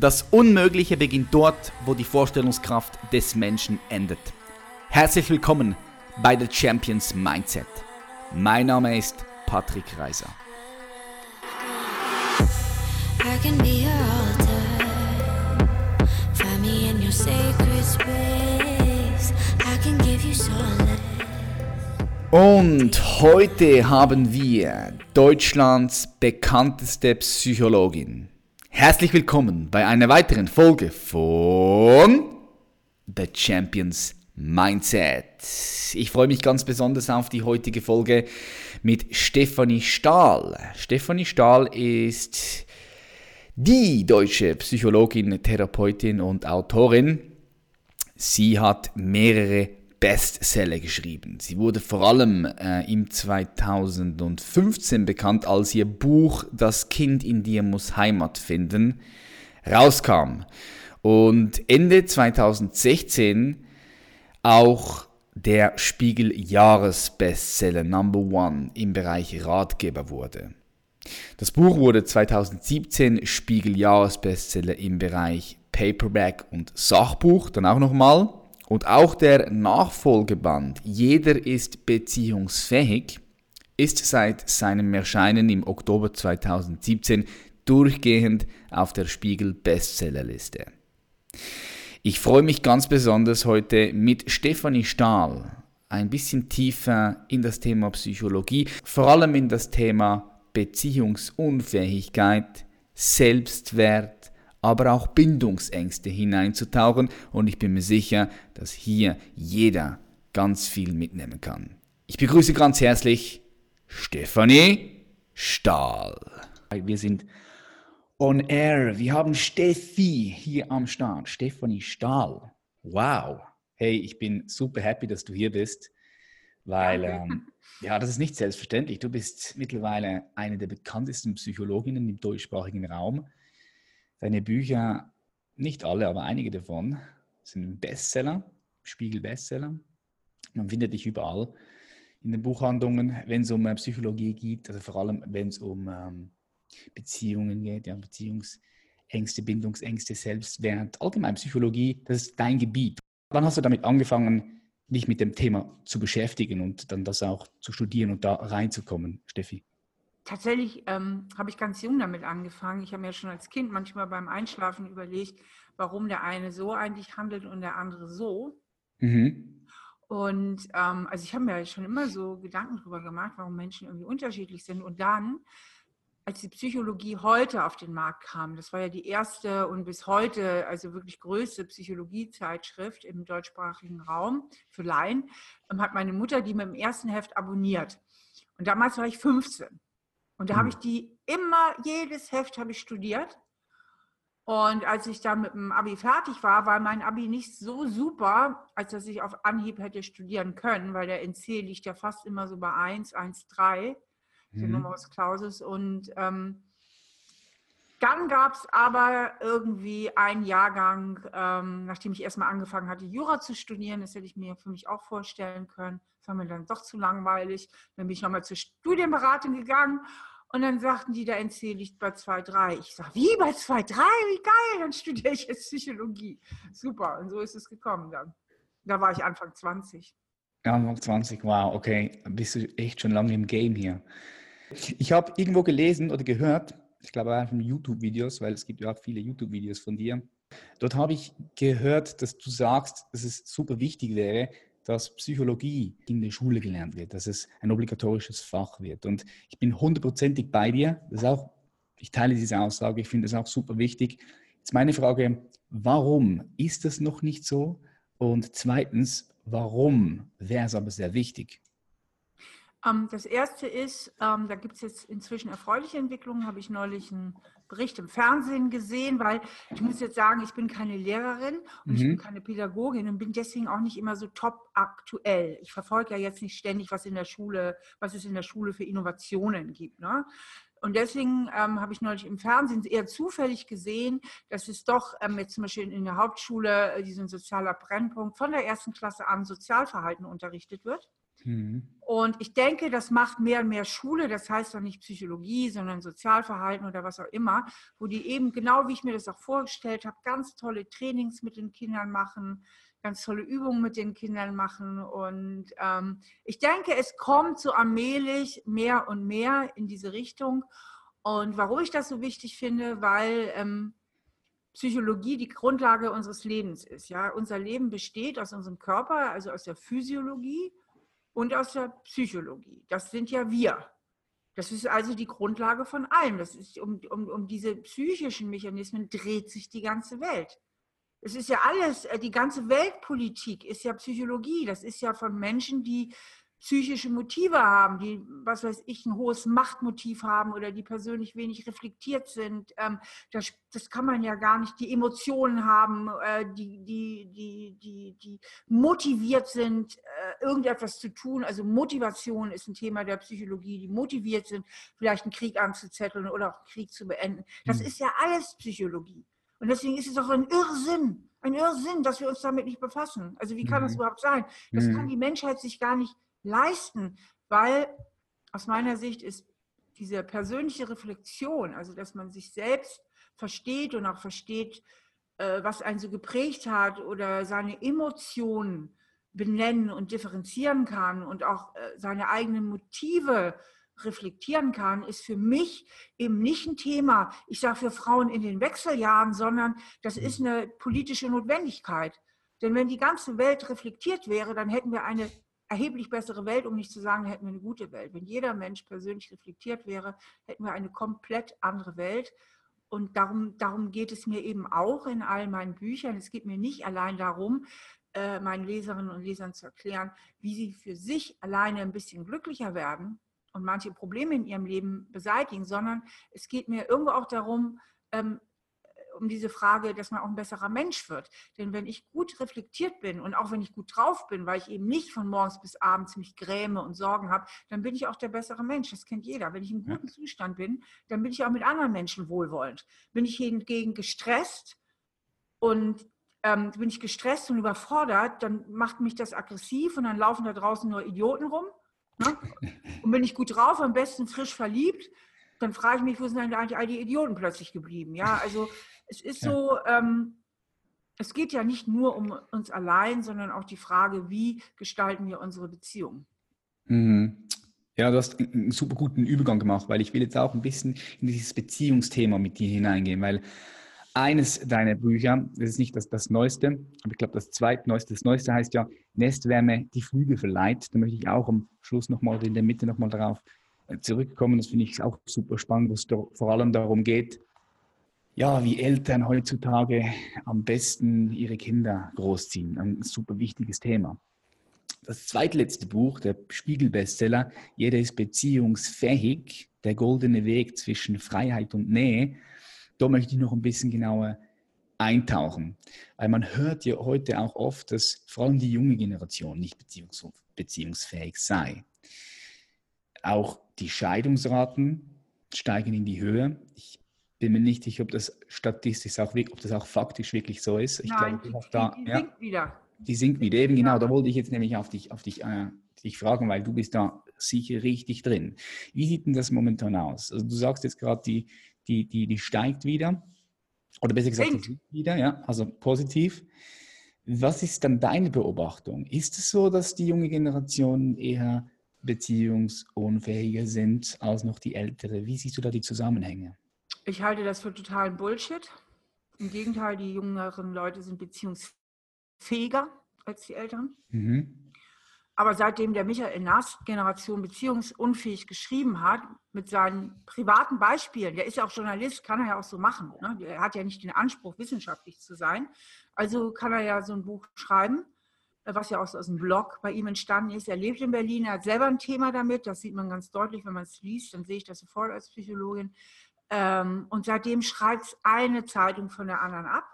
Das Unmögliche beginnt dort, wo die Vorstellungskraft des Menschen endet. Herzlich willkommen bei The Champions Mindset. Mein Name ist Patrick Reiser. Und heute haben wir Deutschlands bekannteste Psychologin. Herzlich willkommen bei einer weiteren Folge von The Champions Mindset. Ich freue mich ganz besonders auf die heutige Folge mit Stefanie Stahl. Stefanie Stahl ist die deutsche Psychologin, Therapeutin und Autorin. Sie hat mehrere Bestseller geschrieben. Sie wurde vor allem äh, im 2015 bekannt, als ihr Buch Das Kind in dir muss Heimat finden rauskam. Und Ende 2016 auch der Spiegel Jahresbestseller Number One im Bereich Ratgeber wurde. Das Buch wurde 2017 Spiegel Jahresbestseller im Bereich Paperback und Sachbuch, dann auch nochmal. Und auch der Nachfolgeband Jeder ist beziehungsfähig ist seit seinem Erscheinen im Oktober 2017 durchgehend auf der Spiegel Bestsellerliste. Ich freue mich ganz besonders heute mit Stefanie Stahl ein bisschen tiefer in das Thema Psychologie, vor allem in das Thema Beziehungsunfähigkeit, Selbstwert, aber auch Bindungsängste hineinzutauchen und ich bin mir sicher, dass hier jeder ganz viel mitnehmen kann. Ich begrüße ganz herzlich Stefanie Stahl. Wir sind on air. Wir haben Steffi hier am Start. Stefanie Stahl. Wow. Hey, ich bin super happy, dass du hier bist, weil ähm, ja, das ist nicht selbstverständlich. Du bist mittlerweile eine der bekanntesten Psychologinnen im deutschsprachigen Raum. Deine Bücher, nicht alle, aber einige davon, sind Bestseller, Spiegel-Bestseller. Man findet dich überall in den Buchhandlungen, wenn es um äh, Psychologie geht, also vor allem wenn es um ähm, Beziehungen geht, ja, Beziehungsängste, Bindungsängste, Selbstwert, allgemein Psychologie, das ist dein Gebiet. Wann hast du damit angefangen, dich mit dem Thema zu beschäftigen und dann das auch zu studieren und da reinzukommen, Steffi? Tatsächlich ähm, habe ich ganz jung damit angefangen. Ich habe mir schon als Kind manchmal beim Einschlafen überlegt, warum der eine so eigentlich handelt und der andere so. Mhm. Und ähm, also ich habe mir schon immer so Gedanken darüber gemacht, warum Menschen irgendwie unterschiedlich sind. Und dann, als die Psychologie heute auf den Markt kam, das war ja die erste und bis heute also wirklich größte Psychologiezeitschrift im deutschsprachigen Raum für Laien, ähm, hat meine Mutter die mit dem ersten Heft abonniert. Und damals war ich 15. Und da habe hm. ich die immer, jedes Heft habe ich studiert. Und als ich dann mit dem Abi fertig war, war mein Abi nicht so super, als dass ich auf Anhieb hätte studieren können, weil der NC liegt ja fast immer so bei 1, 1, 3, mhm. der Numerus Clausus. Und ähm, dann gab es aber irgendwie einen Jahrgang, ähm, nachdem ich erstmal angefangen hatte, Jura zu studieren, das hätte ich mir für mich auch vorstellen können. War mir dann doch zu langweilig. Dann bin ich nochmal zur Studienberatung gegangen und dann sagten die, der NC liegt bei 2,3. Ich sage, wie bei 2,3? Wie geil, dann studiere ich jetzt Psychologie. Super, und so ist es gekommen dann. Da war ich Anfang 20. Anfang 20, wow, okay. Bist du echt schon lange im Game hier. Ich habe irgendwo gelesen oder gehört, ich glaube auch von YouTube-Videos, weil es gibt ja auch viele YouTube-Videos von dir. Dort habe ich gehört, dass du sagst, dass es super wichtig wäre, dass Psychologie in der Schule gelernt wird, dass es ein obligatorisches Fach wird. Und ich bin hundertprozentig bei dir. Das auch, ich teile diese Aussage, ich finde es auch super wichtig. Jetzt meine Frage, warum ist das noch nicht so? Und zweitens, warum wäre es aber sehr wichtig? Ähm, das erste ist, ähm, da gibt es jetzt inzwischen erfreuliche Entwicklungen, habe ich neulich einen Bericht im Fernsehen gesehen, weil ich muss jetzt sagen, ich bin keine Lehrerin und mhm. ich bin mhm. keine Pädagogin und bin deswegen auch nicht immer so top aktuell. Ich verfolge ja jetzt nicht ständig, was in der Schule, was es in der Schule für Innovationen gibt. Ne? Und deswegen ähm, habe ich neulich im Fernsehen eher zufällig gesehen, dass es doch ähm, jetzt zum Beispiel in der Hauptschule äh, diesen sozialer Brennpunkt von der ersten Klasse an Sozialverhalten unterrichtet wird. Mhm. Und ich denke, das macht mehr und mehr Schule, das heißt doch nicht Psychologie, sondern Sozialverhalten oder was auch immer, wo die eben genau wie ich mir das auch vorgestellt habe, ganz tolle Trainings mit den Kindern machen, ganz tolle Übungen mit den Kindern machen. Und ähm, ich denke, es kommt so allmählich mehr und mehr in diese Richtung. Und warum ich das so wichtig finde, weil ähm, Psychologie die Grundlage unseres Lebens ist. Ja, unser Leben besteht aus unserem Körper, also aus der Physiologie und aus der Psychologie. Das sind ja wir. Das ist also die Grundlage von allem. Das ist, um, um, um diese psychischen Mechanismen dreht sich die ganze Welt. Es ist ja alles, äh, die ganze Weltpolitik ist ja Psychologie. Das ist ja von Menschen, die psychische Motive haben, die, was weiß ich, ein hohes Machtmotiv haben oder die persönlich wenig reflektiert sind. Ähm, das, das kann man ja gar nicht, die Emotionen haben, äh, die, die, die, die, die motiviert sind, äh, irgendetwas zu tun. Also Motivation ist ein Thema der Psychologie, die motiviert sind, vielleicht einen Krieg anzuzetteln oder auch einen Krieg zu beenden. Das mhm. ist ja alles Psychologie. Und deswegen ist es auch ein Irrsinn, ein Irrsinn, dass wir uns damit nicht befassen. Also wie kann das überhaupt sein? Das kann die Menschheit sich gar nicht leisten, weil aus meiner Sicht ist diese persönliche Reflexion, also dass man sich selbst versteht und auch versteht, äh, was einen so geprägt hat oder seine Emotionen benennen und differenzieren kann und auch äh, seine eigenen Motive reflektieren kann, ist für mich eben nicht ein Thema, ich sage für Frauen in den Wechseljahren, sondern das mhm. ist eine politische Notwendigkeit. Denn wenn die ganze Welt reflektiert wäre, dann hätten wir eine erheblich bessere Welt, um nicht zu sagen, hätten wir eine gute Welt. Wenn jeder Mensch persönlich reflektiert wäre, hätten wir eine komplett andere Welt. Und darum, darum geht es mir eben auch in all meinen Büchern. Es geht mir nicht allein darum, äh, meinen Leserinnen und Lesern zu erklären, wie sie für sich alleine ein bisschen glücklicher werden und manche Probleme in ihrem Leben beseitigen, sondern es geht mir irgendwo auch darum, ähm, um diese Frage, dass man auch ein besserer Mensch wird. Denn wenn ich gut reflektiert bin und auch wenn ich gut drauf bin, weil ich eben nicht von morgens bis abends mich gräme und Sorgen habe, dann bin ich auch der bessere Mensch. Das kennt jeder. Wenn ich im guten ja. Zustand bin, dann bin ich auch mit anderen Menschen wohlwollend. Bin ich hingegen gestresst und ähm, bin ich gestresst und überfordert, dann macht mich das aggressiv und dann laufen da draußen nur Idioten rum. Ne? Und bin ich gut drauf, am besten frisch verliebt, dann frage ich mich, wo sind eigentlich all die Idioten plötzlich geblieben? Ja, also es ist so, ähm, es geht ja nicht nur um uns allein, sondern auch die Frage, wie gestalten wir unsere Beziehung. Mhm. Ja, du hast einen super guten Übergang gemacht, weil ich will jetzt auch ein bisschen in dieses Beziehungsthema mit dir hineingehen, weil eines deiner Bücher, das ist nicht das, das Neueste, aber ich glaube das zweitneueste, das Neueste heißt ja Nestwärme, die Flügel verleiht. Da möchte ich auch am Schluss nochmal in der Mitte nochmal darauf äh, zurückkommen. Das finde ich auch super spannend, wo es vor allem darum geht, ja, wie Eltern heutzutage am besten ihre Kinder großziehen. Ein super wichtiges Thema. Das zweitletzte Buch, der Spiegel-Bestseller, Jeder ist beziehungsfähig, der goldene Weg zwischen Freiheit und Nähe. Da möchte ich noch ein bisschen genauer eintauchen. Weil man hört ja heute auch oft, dass vor allem die junge Generation nicht beziehungs beziehungsfähig sei. Auch die Scheidungsraten steigen in die Höhe. Ich bin mir nicht sicher, ob das statistisch auch, ob das auch faktisch wirklich so ist. Ich Nein, glaube, die, da, die, die ja, sinkt wieder. Die sinkt wieder, eben genau. Da wollte ich jetzt nämlich auf dich, auf dich, äh, dich fragen, weil du bist da sicher richtig drin. Wie sieht denn das momentan aus? Also du sagst jetzt gerade, die, die, die, die steigt wieder. Oder besser gesagt, die sinkt wieder, ja, also positiv. Was ist dann deine Beobachtung? Ist es so, dass die junge Generation eher beziehungsunfähiger sind als noch die ältere? Wie siehst du da die Zusammenhänge? Ich halte das für totalen Bullshit. Im Gegenteil, die jüngeren Leute sind beziehungsfähiger als die Älteren. Mhm. Aber seitdem der Michael Nass Generation beziehungsunfähig geschrieben hat, mit seinen privaten Beispielen, der ist ja auch Journalist, kann er ja auch so machen. Ne? Er hat ja nicht den Anspruch, wissenschaftlich zu sein. Also kann er ja so ein Buch schreiben, was ja auch so aus dem Blog bei ihm entstanden ist. Er lebt in Berlin, er hat selber ein Thema damit, das sieht man ganz deutlich, wenn man es liest, dann sehe ich das sofort als Psychologin. Ähm, und seitdem schreibt es eine Zeitung von der anderen ab.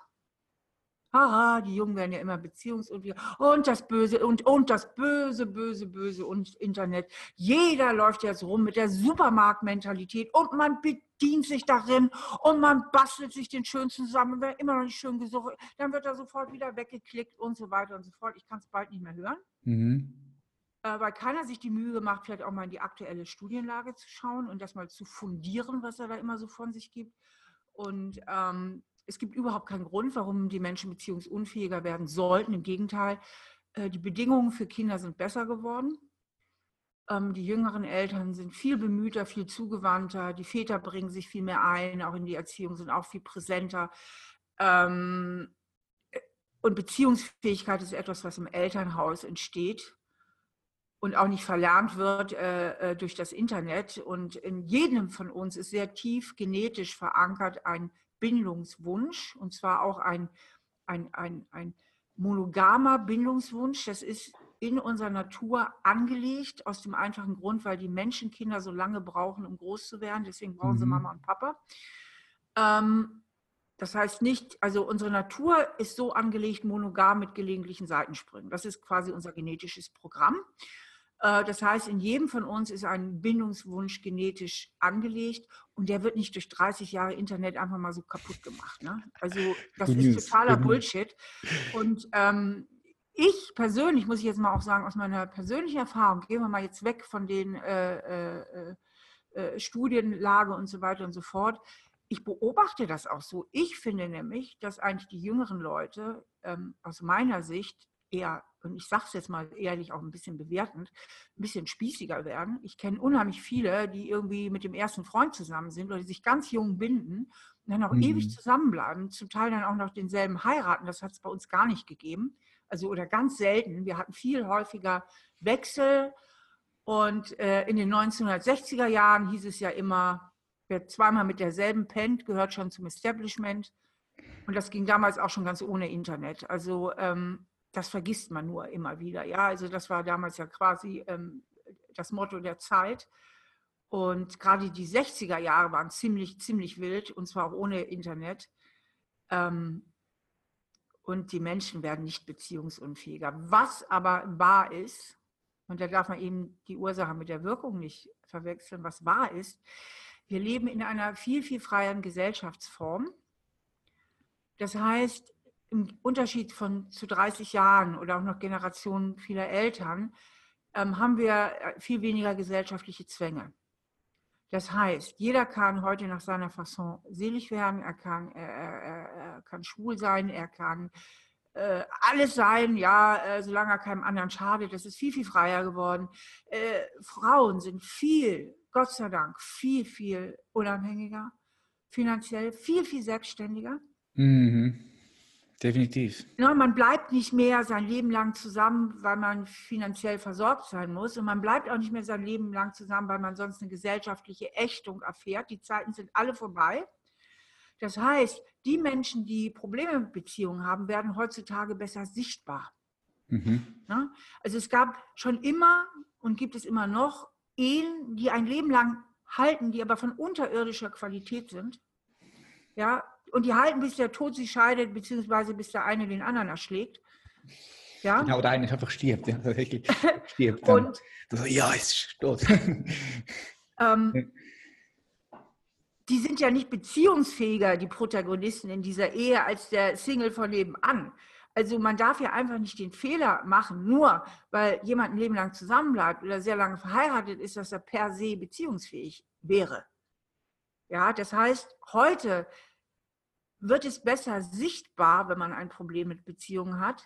Haha, die Jungen werden ja immer beziehungsunfähig. Und das Böse und, und das Böse, Böse, Böse und Internet. Jeder läuft jetzt rum mit der Supermarktmentalität und man bedient sich darin und man bastelt sich den schönsten zusammen. Wer immer noch nicht schön gesucht, dann wird er sofort wieder weggeklickt und so weiter und so fort. Ich kann es bald nicht mehr hören. Mhm. Äh, weil keiner sich die Mühe gemacht, vielleicht auch mal in die aktuelle Studienlage zu schauen und das mal zu fundieren, was er da immer so von sich gibt. Und ähm, es gibt überhaupt keinen Grund, warum die Menschen beziehungsunfähiger werden sollten. Im Gegenteil, äh, die Bedingungen für Kinder sind besser geworden. Ähm, die jüngeren Eltern sind viel bemühter, viel zugewandter. Die Väter bringen sich viel mehr ein, auch in die Erziehung, sind auch viel präsenter. Ähm, und Beziehungsfähigkeit ist etwas, was im Elternhaus entsteht und auch nicht verlernt wird äh, äh, durch das Internet. Und in jedem von uns ist sehr tief genetisch verankert ein Bindungswunsch, und zwar auch ein, ein, ein, ein monogamer Bindungswunsch. Das ist in unserer Natur angelegt, aus dem einfachen Grund, weil die Menschenkinder so lange brauchen, um groß zu werden. Deswegen brauchen mhm. sie Mama und Papa. Ähm, das heißt nicht, also unsere Natur ist so angelegt, monogam mit gelegentlichen Seitensprüngen. Das ist quasi unser genetisches Programm. Äh, das heißt, in jedem von uns ist ein Bindungswunsch genetisch angelegt und der wird nicht durch 30 Jahre Internet einfach mal so kaputt gemacht. Ne? Also das ist totaler Bullshit. Und ähm, ich persönlich, muss ich jetzt mal auch sagen, aus meiner persönlichen Erfahrung, gehen wir mal jetzt weg von den äh, äh, äh, Studienlage und so weiter und so fort. Ich beobachte das auch so. Ich finde nämlich, dass eigentlich die jüngeren Leute ähm, aus meiner Sicht eher, und ich sage es jetzt mal ehrlich, auch ein bisschen bewertend, ein bisschen spießiger werden. Ich kenne unheimlich viele, die irgendwie mit dem ersten Freund zusammen sind oder die sich ganz jung binden und dann auch mhm. ewig zusammenbleiben, zum Teil dann auch noch denselben heiraten. Das hat es bei uns gar nicht gegeben also oder ganz selten. Wir hatten viel häufiger Wechsel. Und äh, in den 1960er Jahren hieß es ja immer, wer zweimal mit derselben pennt, gehört schon zum Establishment. Und das ging damals auch schon ganz ohne Internet. Also ähm, das vergisst man nur immer wieder. Ja, also das war damals ja quasi ähm, das Motto der Zeit. Und gerade die 60er Jahre waren ziemlich, ziemlich wild und zwar auch ohne Internet. Ähm, und die Menschen werden nicht beziehungsunfähiger. Was aber wahr ist, und da darf man eben die Ursache mit der Wirkung nicht verwechseln, was wahr ist, wir leben in einer viel, viel freieren Gesellschaftsform. Das heißt, im Unterschied von zu 30 Jahren oder auch noch Generationen vieler Eltern ähm, haben wir äh, viel weniger gesellschaftliche Zwänge. Das heißt, jeder kann heute nach seiner Fasson selig werden, er kann, er, er, er kann schwul sein, er kann äh, alles sein, ja, äh, solange er keinem anderen schadet. Das ist viel, viel freier geworden. Äh, Frauen sind viel, Gott sei Dank, viel, viel unabhängiger, finanziell viel, viel selbstständiger. Mhm. Definitiv. Ja, man bleibt nicht mehr sein Leben lang zusammen, weil man finanziell versorgt sein muss. Und man bleibt auch nicht mehr sein Leben lang zusammen, weil man sonst eine gesellschaftliche Ächtung erfährt. Die Zeiten sind alle vorbei. Das heißt, die Menschen, die Probleme mit Beziehungen haben, werden heutzutage besser sichtbar. Mhm. Ja? Also es gab schon immer und gibt es immer noch Ehen, die ein Leben lang halten, die aber von unterirdischer Qualität sind. Ja, und die halten, bis der Tod sie scheidet, beziehungsweise bis der eine den anderen erschlägt. Ja? Genau, der eine einfach stirbt. Ja, stirbt dann. Und, ja, ist tot. ähm, die sind ja nicht beziehungsfähiger, die Protagonisten in dieser Ehe, als der Single von nebenan. Also man darf ja einfach nicht den Fehler machen, nur weil jemand ein Leben lang zusammenbleibt oder sehr lange verheiratet ist, dass er per se beziehungsfähig wäre. Ja, das heißt, heute wird es besser sichtbar, wenn man ein Problem mit Beziehungen hat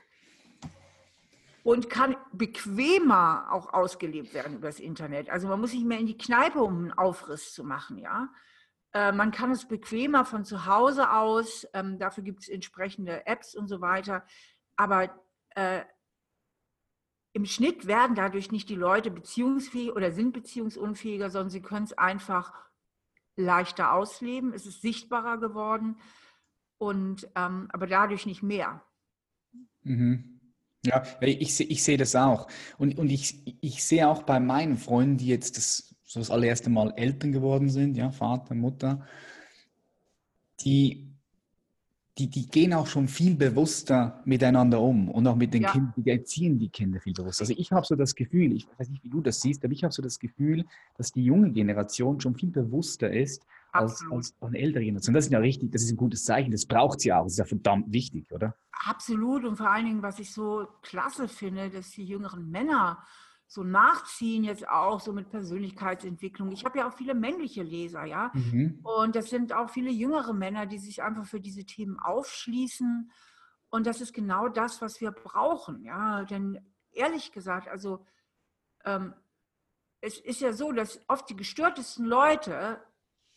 und kann bequemer auch ausgelebt werden über das Internet. Also man muss nicht mehr in die Kneipe, um einen Aufriss zu machen, ja. Äh, man kann es bequemer von zu Hause aus, ähm, dafür gibt es entsprechende Apps und so weiter. Aber äh, im Schnitt werden dadurch nicht die Leute beziehungsfähig oder sind beziehungsunfähiger, sondern sie können es einfach leichter ausleben. Es ist sichtbarer geworden und ähm, aber dadurch nicht mehr. Mhm. Ja, ich, ich sehe das auch. Und, und ich, ich sehe auch bei meinen Freunden, die jetzt das, so das allererste Mal Eltern geworden sind, ja, Vater, Mutter, die, die, die gehen auch schon viel bewusster miteinander um und auch mit den ja. Kindern, die erziehen die Kinder viel bewusster. Also ich habe so das Gefühl, ich weiß nicht, wie du das siehst, aber ich habe so das Gefühl, dass die junge Generation schon viel bewusster ist, als, als eine ältere Generation. Das ist ja richtig, das ist ein gutes Zeichen, das braucht sie auch, das ist ja verdammt wichtig, oder? Absolut und vor allen Dingen, was ich so klasse finde, dass die jüngeren Männer so nachziehen, jetzt auch so mit Persönlichkeitsentwicklung. Ich habe ja auch viele männliche Leser, ja. Mhm. Und das sind auch viele jüngere Männer, die sich einfach für diese Themen aufschließen. Und das ist genau das, was wir brauchen, ja. Denn ehrlich gesagt, also ähm, es ist ja so, dass oft die gestörtesten Leute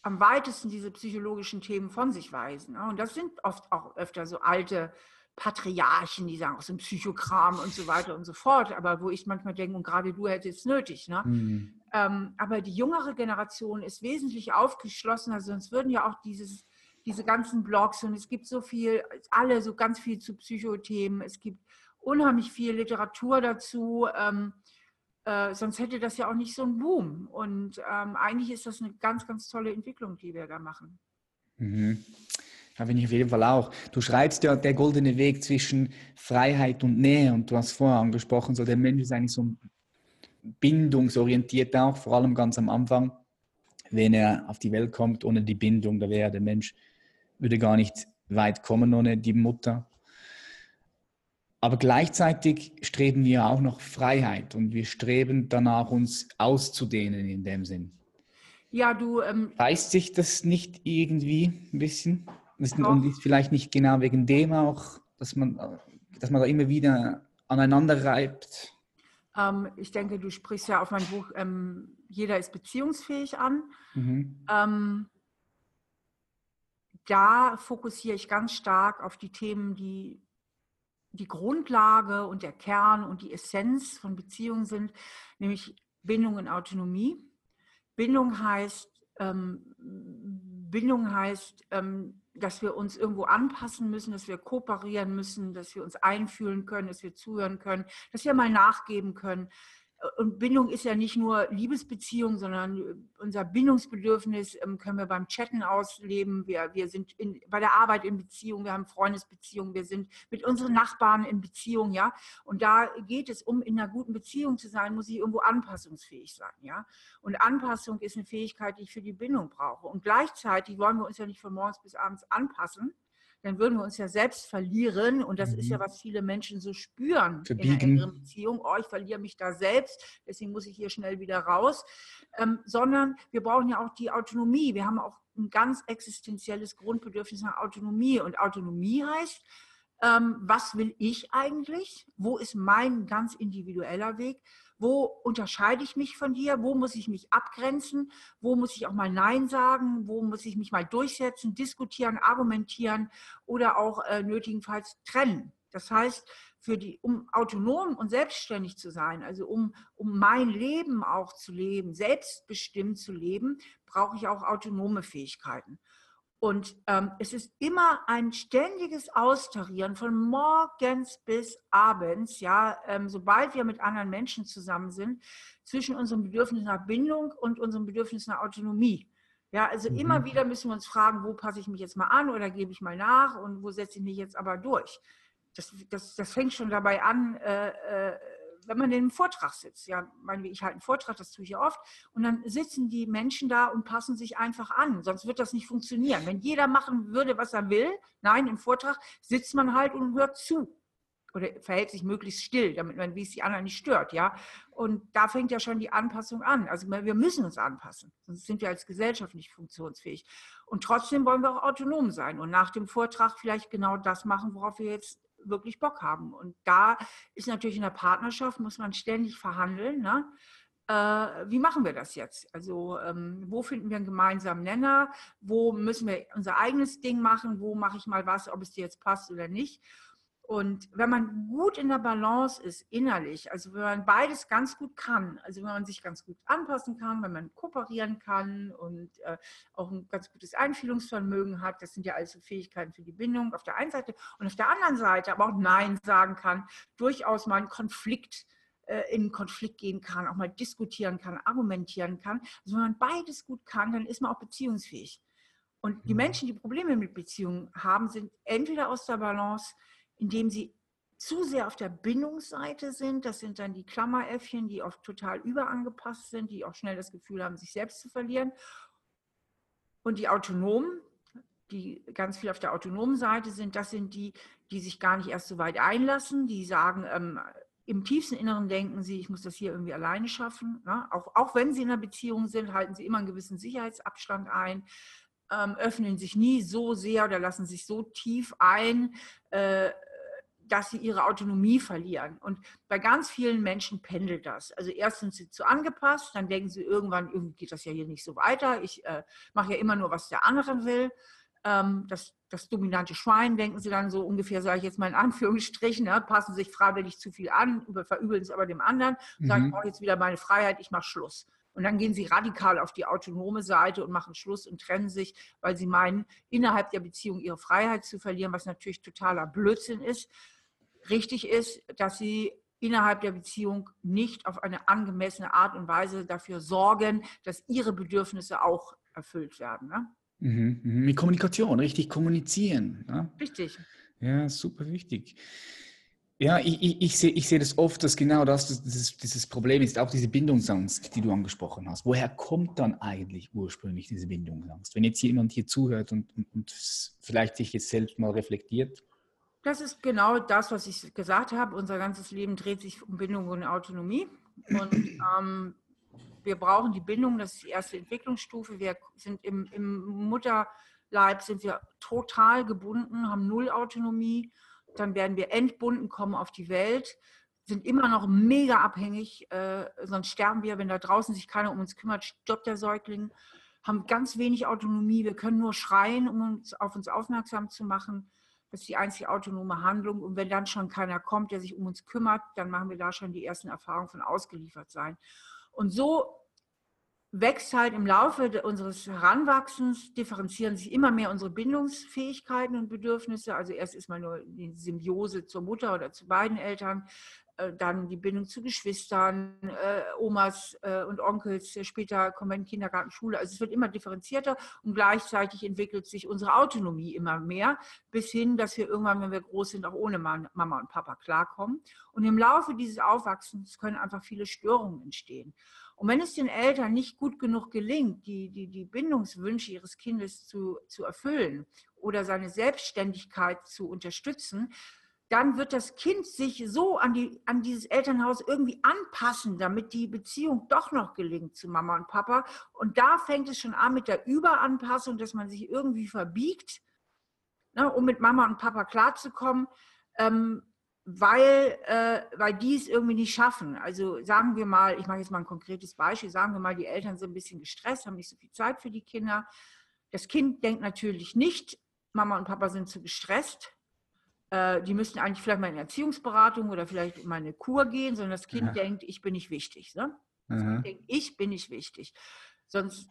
am weitesten diese psychologischen Themen von sich weisen. Ne? Und das sind oft auch öfter so alte Patriarchen, die sagen, aus dem Psychokram und so weiter und so fort. Aber wo ich manchmal denke, und gerade du hättest es nötig. Ne? Mhm. Ähm, aber die jüngere Generation ist wesentlich aufgeschlossener, sonst würden ja auch dieses, diese ganzen Blogs und es gibt so viel, alle so ganz viel zu Psychothemen. Es gibt unheimlich viel Literatur dazu. Ähm, äh, sonst hätte das ja auch nicht so einen Boom. Und ähm, eigentlich ist das eine ganz, ganz tolle Entwicklung, die wir da machen. Mhm. Ja, finde ich auf jeden Fall auch. Du schreibst ja der goldene Weg zwischen Freiheit und Nähe und du hast vorher angesprochen, so der Mensch ist eigentlich so bindungsorientiert auch, vor allem ganz am Anfang, wenn er auf die Welt kommt, ohne die Bindung, da wäre der Mensch, würde gar nicht weit kommen ohne die Mutter. Aber gleichzeitig streben wir auch noch Freiheit und wir streben danach, uns auszudehnen in dem Sinn. Ja, du. Ähm, Reißt sich das nicht irgendwie ein bisschen? Und ist vielleicht nicht genau wegen dem auch, dass man, dass man da immer wieder aneinander reibt? Ähm, ich denke, du sprichst ja auf mein Buch ähm, Jeder ist beziehungsfähig an. Mhm. Ähm, da fokussiere ich ganz stark auf die Themen, die die Grundlage und der Kern und die Essenz von Beziehungen sind, nämlich Bindung und Autonomie. Bindung heißt, ähm, Bindung heißt, ähm, dass wir uns irgendwo anpassen müssen, dass wir kooperieren müssen, dass wir uns einfühlen können, dass wir zuhören können, dass wir mal nachgeben können und Bindung ist ja nicht nur Liebesbeziehung, sondern äh, unser Bindungsbedürfnis ähm, können wir beim Chatten ausleben. Wir, wir sind in, bei der Arbeit in Beziehung, wir haben Freundesbeziehungen, wir sind mit unseren Nachbarn in Beziehung, ja. Und da geht es, um in einer guten Beziehung zu sein, muss ich irgendwo anpassungsfähig sein, ja. Und Anpassung ist eine Fähigkeit, die ich für die Bindung brauche. Und gleichzeitig wollen wir uns ja nicht von morgens bis abends anpassen, dann würden wir uns ja selbst verlieren. Und das mhm. ist ja, mhm. was viele Menschen so spüren Verbiegen. in einer engeren Beziehung. Oh, ich verliere mich da selbst, deswegen muss ich hier schnell wieder raus. Ähm, sondern wir brauchen ja auch die Autonomie. Wir haben auch ein ganz existenzielles Grundbedürfnis nach Autonomie. Und Autonomie heißt, ähm, was will ich eigentlich? Wo ist mein ganz individueller Weg? Wo unterscheide ich mich von dir? Wo muss ich mich abgrenzen? Wo muss ich auch mal Nein sagen? Wo muss ich mich mal durchsetzen, diskutieren, argumentieren oder auch äh, nötigenfalls trennen? Das heißt, für die, um autonom und selbstständig zu sein, also um, um mein Leben auch zu leben, selbstbestimmt zu leben, brauche ich auch autonome Fähigkeiten. Und ähm, es ist immer ein ständiges Austarieren von morgens bis abends, ja, ähm, sobald wir mit anderen Menschen zusammen sind, zwischen unserem Bedürfnis nach Bindung und unserem Bedürfnis nach Autonomie. Ja, also mhm. immer wieder müssen wir uns fragen, wo passe ich mich jetzt mal an oder gebe ich mal nach und wo setze ich mich jetzt aber durch. Das, das, das fängt schon dabei an, äh, äh, wenn man in einem Vortrag sitzt, ja, meine ich halte einen Vortrag, das tue ich ja oft, und dann sitzen die Menschen da und passen sich einfach an, sonst wird das nicht funktionieren. Wenn jeder machen würde, was er will, nein, im Vortrag sitzt man halt und hört zu oder verhält sich möglichst still, damit man, wie es die anderen nicht stört, ja. Und da fängt ja schon die Anpassung an. Also wir müssen uns anpassen, sonst sind wir als Gesellschaft nicht funktionsfähig. Und trotzdem wollen wir auch autonom sein und nach dem Vortrag vielleicht genau das machen, worauf wir jetzt wirklich Bock haben. Und da ist natürlich in der Partnerschaft, muss man ständig verhandeln. Ne? Äh, wie machen wir das jetzt? Also ähm, wo finden wir einen gemeinsamen Nenner? Wo müssen wir unser eigenes Ding machen? Wo mache ich mal was, ob es dir jetzt passt oder nicht? Und wenn man gut in der Balance ist, innerlich, also wenn man beides ganz gut kann, also wenn man sich ganz gut anpassen kann, wenn man kooperieren kann und äh, auch ein ganz gutes Einfühlungsvermögen hat, das sind ja alles so Fähigkeiten für die Bindung auf der einen Seite und auf der anderen Seite aber auch Nein sagen kann, durchaus mal einen Konflikt äh, in einen Konflikt gehen kann, auch mal diskutieren kann, argumentieren kann. Also wenn man beides gut kann, dann ist man auch beziehungsfähig. Und die mhm. Menschen, die Probleme mit Beziehungen haben, sind entweder aus der Balance, indem sie zu sehr auf der Bindungsseite sind. Das sind dann die Klammeräffchen, die oft total überangepasst sind, die auch schnell das Gefühl haben, sich selbst zu verlieren. Und die Autonomen, die ganz viel auf der autonomen Seite sind, das sind die, die sich gar nicht erst so weit einlassen, die sagen, ähm, im tiefsten Inneren denken sie, ich muss das hier irgendwie alleine schaffen. Ne? Auch, auch wenn sie in einer Beziehung sind, halten sie immer einen gewissen Sicherheitsabstand ein, ähm, öffnen sich nie so sehr oder lassen sich so tief ein, äh, dass sie ihre Autonomie verlieren. Und bei ganz vielen Menschen pendelt das. Also erst sind sie zu angepasst, dann denken sie irgendwann, irgendwie geht das ja hier nicht so weiter. Ich äh, mache ja immer nur, was der andere will. Ähm, das, das dominante Schwein, denken sie dann so ungefähr, sage ich jetzt mal in Anführungsstrichen, ne, passen sich freiwillig zu viel an, verübeln es aber dem anderen, mhm. sagen, ich brauche jetzt wieder meine Freiheit, ich mache Schluss. Und dann gehen sie radikal auf die autonome Seite und machen Schluss und trennen sich, weil sie meinen, innerhalb der Beziehung ihre Freiheit zu verlieren, was natürlich totaler Blödsinn ist. Richtig ist, dass sie innerhalb der Beziehung nicht auf eine angemessene Art und Weise dafür sorgen, dass ihre Bedürfnisse auch erfüllt werden. Ne? Mhm, mhm. mit Kommunikation, richtig kommunizieren. Ne? Richtig. Ja, super wichtig. Ja, ich, ich, ich, sehe, ich sehe das oft, dass genau das dieses, dieses Problem ist, auch diese Bindungsangst, die du angesprochen hast. Woher kommt dann eigentlich ursprünglich diese Bindungsangst? Wenn jetzt jemand hier zuhört und, und, und vielleicht sich jetzt selbst mal reflektiert. Das ist genau das, was ich gesagt habe. Unser ganzes Leben dreht sich um Bindung und Autonomie. Und ähm, wir brauchen die Bindung, das ist die erste Entwicklungsstufe. Wir sind im, im Mutterleib sind wir total gebunden, haben null Autonomie. Dann werden wir entbunden, kommen auf die Welt, sind immer noch mega abhängig, äh, sonst sterben wir, wenn da draußen sich keiner um uns kümmert, stirbt der Säugling, haben ganz wenig Autonomie, wir können nur schreien, um uns auf uns aufmerksam zu machen. Das ist die einzige autonome Handlung. Und wenn dann schon keiner kommt, der sich um uns kümmert, dann machen wir da schon die ersten Erfahrungen von ausgeliefert sein. Und so wächst halt im Laufe unseres Heranwachsens, differenzieren sich immer mehr unsere Bindungsfähigkeiten und Bedürfnisse. Also erst ist mal nur die Symbiose zur Mutter oder zu beiden Eltern, dann die Bindung zu Geschwistern, äh, Omas äh, und Onkels, später kommen wir in Kindergarten, Schule. Also es wird immer differenzierter und gleichzeitig entwickelt sich unsere Autonomie immer mehr, bis hin, dass wir irgendwann, wenn wir groß sind, auch ohne Mama und Papa klarkommen. Und im Laufe dieses Aufwachsens können einfach viele Störungen entstehen. Und wenn es den Eltern nicht gut genug gelingt, die, die, die Bindungswünsche ihres Kindes zu, zu erfüllen oder seine Selbstständigkeit zu unterstützen, dann wird das Kind sich so an, die, an dieses Elternhaus irgendwie anpassen, damit die Beziehung doch noch gelingt zu Mama und Papa. Und da fängt es schon an mit der Überanpassung, dass man sich irgendwie verbiegt, ne, um mit Mama und Papa klarzukommen. Ähm, weil, äh, weil die es irgendwie nicht schaffen. Also sagen wir mal, ich mache jetzt mal ein konkretes Beispiel, sagen wir mal, die Eltern sind ein bisschen gestresst, haben nicht so viel Zeit für die Kinder. Das Kind denkt natürlich nicht, Mama und Papa sind zu gestresst. Äh, die müssten eigentlich vielleicht mal in Erziehungsberatung oder vielleicht in eine Kur gehen, sondern das Kind ja. denkt, ich bin nicht wichtig. Ne? Das kind denkt, ich bin nicht wichtig. Sonst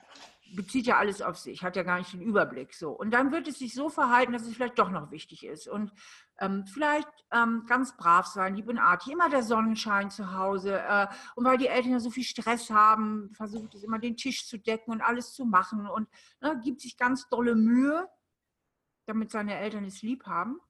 bezieht ja alles auf sich, hat ja gar nicht den Überblick. So. Und dann wird es sich so verhalten, dass es vielleicht doch noch wichtig ist. Und ähm, vielleicht ähm, ganz brav sein, lieb und artig, immer der Sonnenschein zu Hause. Äh, und weil die Eltern ja so viel Stress haben, versucht es immer den Tisch zu decken und alles zu machen und ne, gibt sich ganz dolle Mühe, damit seine Eltern es lieb haben.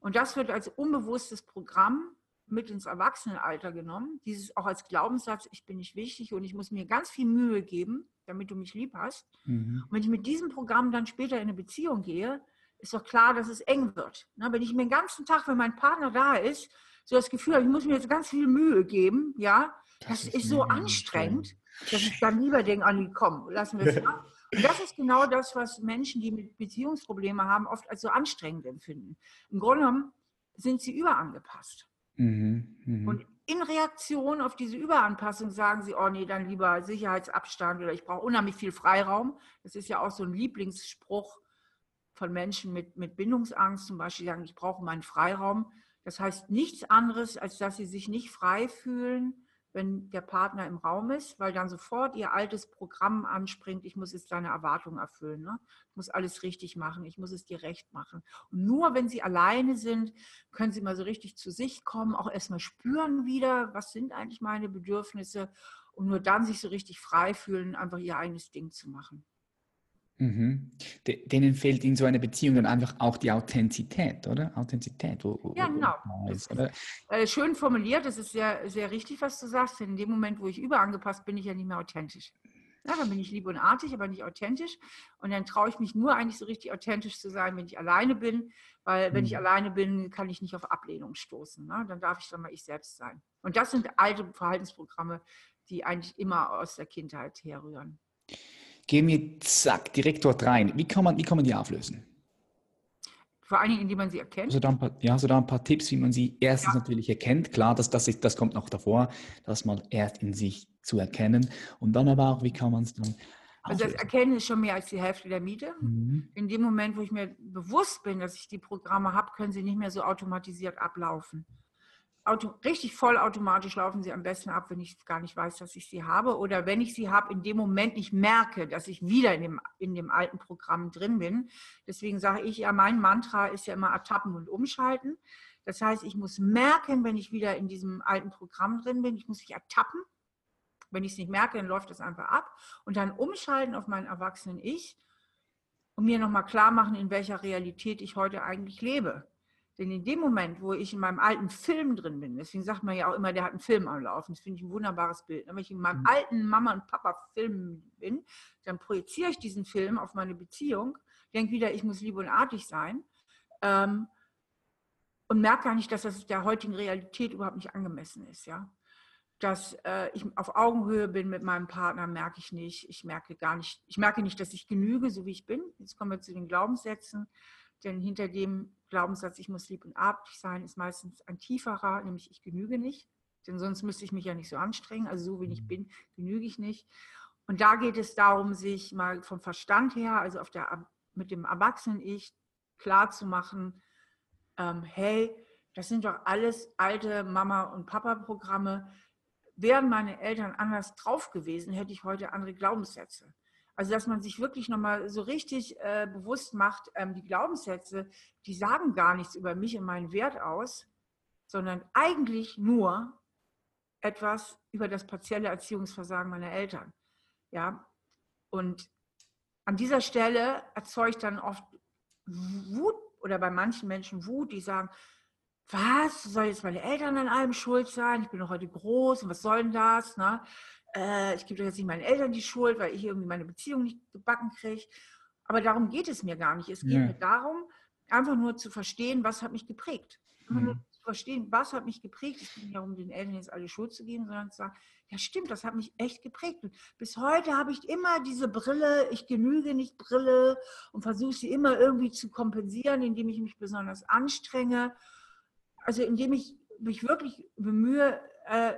Und das wird als unbewusstes Programm mit ins Erwachsenenalter genommen. Dieses auch als Glaubenssatz, ich bin nicht wichtig und ich muss mir ganz viel Mühe geben, damit du mich lieb hast. Mhm. Und wenn ich mit diesem Programm dann später in eine Beziehung gehe, ist doch klar, dass es eng wird. Na, wenn ich mir den ganzen Tag, wenn mein Partner da ist, so das Gefühl habe, ich muss mir jetzt ganz viel Mühe geben, ja, das, das ist, ist so anstrengend, dass ich dann lieber denke, Anni, komm, lassen wir es mal. Und das ist genau das, was Menschen, die mit Beziehungsprobleme haben, oft als so anstrengend empfinden. Im Grunde genommen sind sie überangepasst. Mhm, mh. Und in Reaktion auf diese Überanpassung sagen sie, oh nee, dann lieber Sicherheitsabstand oder ich brauche unheimlich viel Freiraum. Das ist ja auch so ein Lieblingsspruch von Menschen mit, mit Bindungsangst zum Beispiel, die sagen, ich brauche meinen Freiraum. Das heißt nichts anderes, als dass sie sich nicht frei fühlen, wenn der Partner im Raum ist, weil dann sofort ihr altes Programm anspringt, ich muss jetzt deine Erwartungen erfüllen, ne? ich muss alles richtig machen, ich muss es dir recht machen. Und nur wenn sie alleine sind, können sie mal so richtig zu sich kommen, auch erstmal spüren wieder, was sind eigentlich meine Bedürfnisse und nur dann sich so richtig frei fühlen, einfach ihr eigenes Ding zu machen. Mhm. Denen fehlt in so einer Beziehung dann einfach auch die Authentizität, oder? Authentizität. Wo, ja, genau. Ist, äh, schön formuliert, das ist sehr, sehr richtig, was du sagst. In dem Moment, wo ich überangepasst bin, ich ja nicht mehr authentisch. Ja, dann bin ich lieb und artig, aber nicht authentisch. Und dann traue ich mich nur eigentlich so richtig authentisch zu sein, wenn ich alleine bin, weil wenn ich mhm. alleine bin, kann ich nicht auf Ablehnung stoßen. Ne? Dann darf ich dann mal ich selbst sein. Und das sind alte Verhaltensprogramme, die eigentlich immer aus der Kindheit herrühren. Gehen wir zack direkt dort rein. Wie kann man, wie kann man die auflösen? Vor allen Dingen, indem man sie erkennt. Also da ein paar, ja, so da ein paar Tipps, wie man sie erstens ja. natürlich erkennt. Klar, das, das, ist, das kommt noch davor, das mal erst in sich zu erkennen. Und dann aber auch, wie kann man es dann also das Erkennen ist schon mehr als die Hälfte der Miete. Mhm. In dem Moment, wo ich mir bewusst bin, dass ich die Programme habe, können sie nicht mehr so automatisiert ablaufen. Auto, richtig vollautomatisch laufen sie am besten ab, wenn ich gar nicht weiß, dass ich sie habe. Oder wenn ich sie habe, in dem Moment nicht merke, dass ich wieder in dem, in dem alten Programm drin bin. Deswegen sage ich ja, mein Mantra ist ja immer ertappen und umschalten. Das heißt, ich muss merken, wenn ich wieder in diesem alten Programm drin bin. Ich muss mich ertappen. Wenn ich es nicht merke, dann läuft es einfach ab. Und dann umschalten auf meinen erwachsenen Ich und mir nochmal klar machen, in welcher Realität ich heute eigentlich lebe. Denn in dem Moment, wo ich in meinem alten Film drin bin, deswegen sagt man ja auch immer, der hat einen Film am Laufen, das finde ich ein wunderbares Bild. Wenn ich in meinem mhm. alten Mama- und Papa-Film bin, dann projiziere ich diesen Film auf meine Beziehung, denke wieder, ich muss lieb und artig sein ähm, und merke gar nicht, dass das der heutigen Realität überhaupt nicht angemessen ist. Ja? Dass äh, ich auf Augenhöhe bin mit meinem Partner, merke ich nicht. Ich merke gar nicht, ich merke nicht, dass ich genüge, so wie ich bin. Jetzt kommen wir zu den Glaubenssätzen. Denn hinter dem Glaubenssatz, ich muss lieb und artig sein, ist meistens ein tieferer, nämlich ich genüge nicht. Denn sonst müsste ich mich ja nicht so anstrengen. Also so wie ich mhm. bin, genüge ich nicht. Und da geht es darum, sich mal vom Verstand her, also auf der, mit dem Erwachsenen-Ich, klar zu machen, ähm, hey, das sind doch alles alte Mama- und Papa-Programme. Wären meine Eltern anders drauf gewesen, hätte ich heute andere Glaubenssätze. Also dass man sich wirklich nochmal so richtig äh, bewusst macht, ähm, die Glaubenssätze, die sagen gar nichts über mich und meinen Wert aus, sondern eigentlich nur etwas über das partielle Erziehungsversagen meiner Eltern. Ja, und an dieser Stelle erzeugt dann oft Wut oder bei manchen Menschen Wut, die sagen, was, soll jetzt meine Eltern an allem schuld sein? Ich bin doch heute groß und was soll denn das? Ne? Äh, ich gebe doch jetzt nicht meinen Eltern die Schuld, weil ich irgendwie meine Beziehung nicht gebacken kriege. Aber darum geht es mir gar nicht. Es geht ja. mir darum, einfach nur zu verstehen, was hat mich geprägt. Einfach mhm. nur zu verstehen, was hat mich geprägt. Es geht nicht darum, den Eltern jetzt alle Schuld zu geben, sondern zu sagen, ja stimmt, das hat mich echt geprägt. Und bis heute habe ich immer diese Brille, ich genüge nicht Brille und versuche sie immer irgendwie zu kompensieren, indem ich mich besonders anstrenge. Also indem ich mich wirklich bemühe, äh,